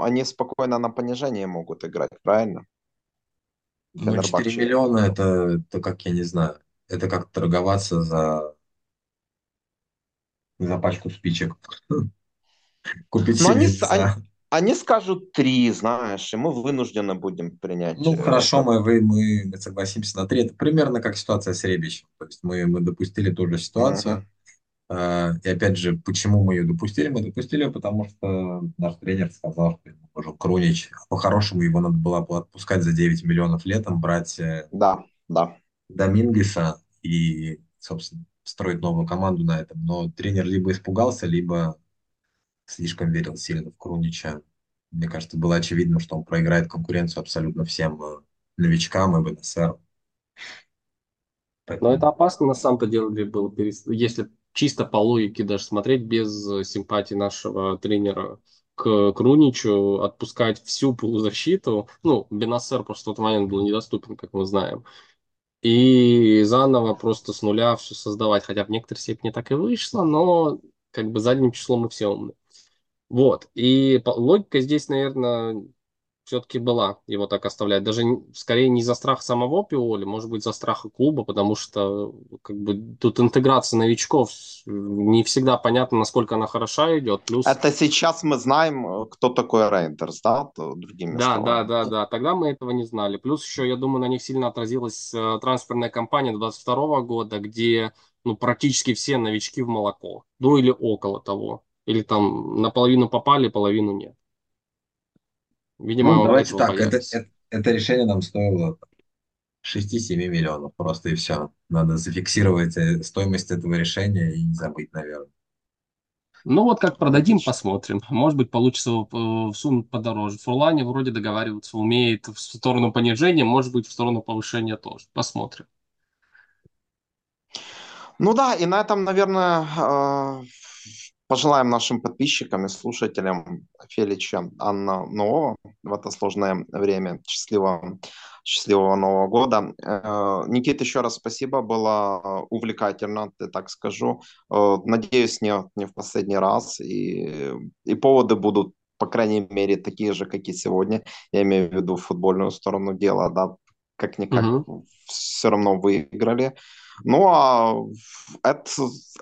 они спокойно на понижение могут играть, правильно? Ну, 4 миллиона это, это как, я не знаю, это как торговаться за, за пачку спичек. [LAUGHS] Купить но они, они, они скажут три, знаешь, и мы вынуждены будем принять. Ну, хорошо, мы, вы, мы согласимся на три. Это примерно как ситуация с Ребичем. То есть мы, мы допустили ту же ситуацию. Uh-huh. А, и опять же, почему мы ее допустили? Мы допустили ее, потому что наш тренер сказал, что ему нужен Крунич. По-хорошему его надо было отпускать за 9 миллионов летом, брать э, да, да. Домингеса и, собственно, строить новую команду на этом. Но тренер либо испугался, либо слишком верил сильно в Крунича. Мне кажется, было очевидно, что он проиграет конкуренцию абсолютно всем э, новичкам и БНСР. Поэтому... Но это опасно на самом-то деле было, если чисто по логике даже смотреть без э, симпатии нашего тренера к Круничу, отпускать всю полузащиту. Ну, Бенасер просто в тот момент был недоступен, как мы знаем. И заново просто с нуля все создавать. Хотя в некоторой степени так и вышло, но как бы задним числом мы все умны. Вот. И логика здесь, наверное, все-таки была его так оставлять. Даже скорее не за страх самого Пиоли, может быть, за страх клуба, потому что как бы тут интеграция новичков не всегда понятно, насколько она хороша идет. Плюс... Это сейчас мы знаем, кто такой Рейндерс, да? Другими да, словами. да, да, да. Тогда мы этого не знали. Плюс еще, я думаю, на них сильно отразилась э, трансферная кампания 22 года, где ну, практически все новички в молоко. Ну или около того. Или там наполовину попали, половину нет. Видимо, ну, давайте так, это, это, это решение нам стоило 6-7 миллионов просто и все. Надо зафиксировать э, стоимость этого решения и не забыть, наверное. Ну вот как продадим, посмотрим. Может быть, получится в сумму подороже. Фурлани вроде договариваться умеет в сторону понижения, может быть, в сторону повышения тоже. Посмотрим. Ну да, и на этом, наверное, э, Пожелаем нашим подписчикам и слушателям Фелича Анна Нового в это сложное время. Счастливого, счастливого Нового года. Э, Никита, еще раз спасибо, было увлекательно, ты так скажу. Э, надеюсь, не, не в последний раз. И, и поводы будут, по крайней мере, такие же, как и сегодня. Я имею в виду футбольную сторону дела, да, как-никак угу. все равно выиграли. Ну, а это,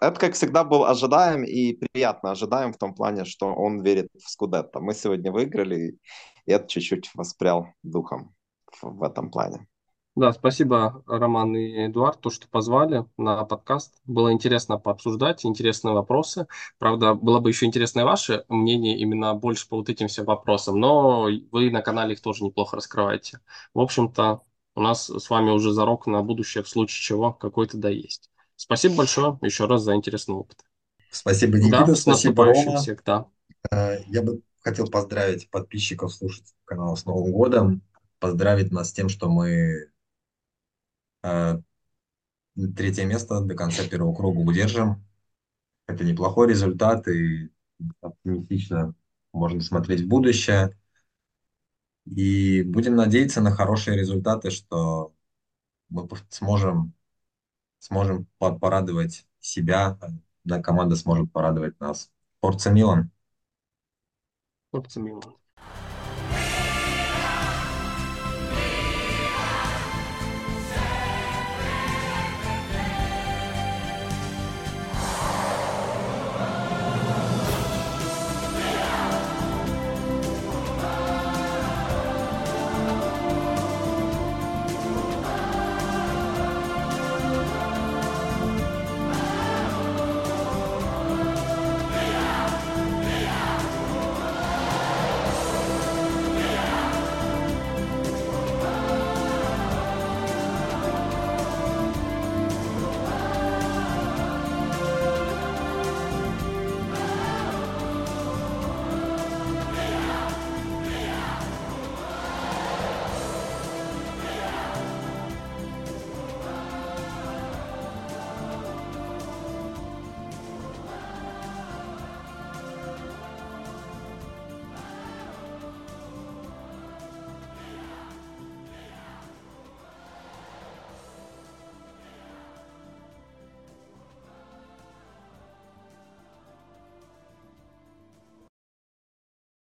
это, как всегда, был ожидаем и приятно ожидаем в том плане, что он верит в Скудетто. Мы сегодня выиграли, и это чуть-чуть воспрял духом в, этом плане. Да, спасибо, Роман и Эдуард, то, что позвали на подкаст. Было интересно пообсуждать, интересные вопросы. Правда, было бы еще интересно ваше мнение именно больше по вот этим всем вопросам, но вы на канале их тоже неплохо раскрываете. В общем-то, у нас с вами уже зарок на будущее, в случае чего какой-то да есть. Спасибо большое еще раз за интересный опыт. Спасибо, Никита, да, спасибо, Рома. Всех, да. Э, я бы хотел поздравить подписчиков, слушателей канала с Новым годом, поздравить нас с тем, что мы э, третье место до конца первого круга удержим. Это неплохой результат, и оптимистично можно смотреть в будущее. И будем надеяться на хорошие результаты, что мы сможем, сможем порадовать себя, да, команда сможет порадовать нас. Форца Милан. Форца Милан.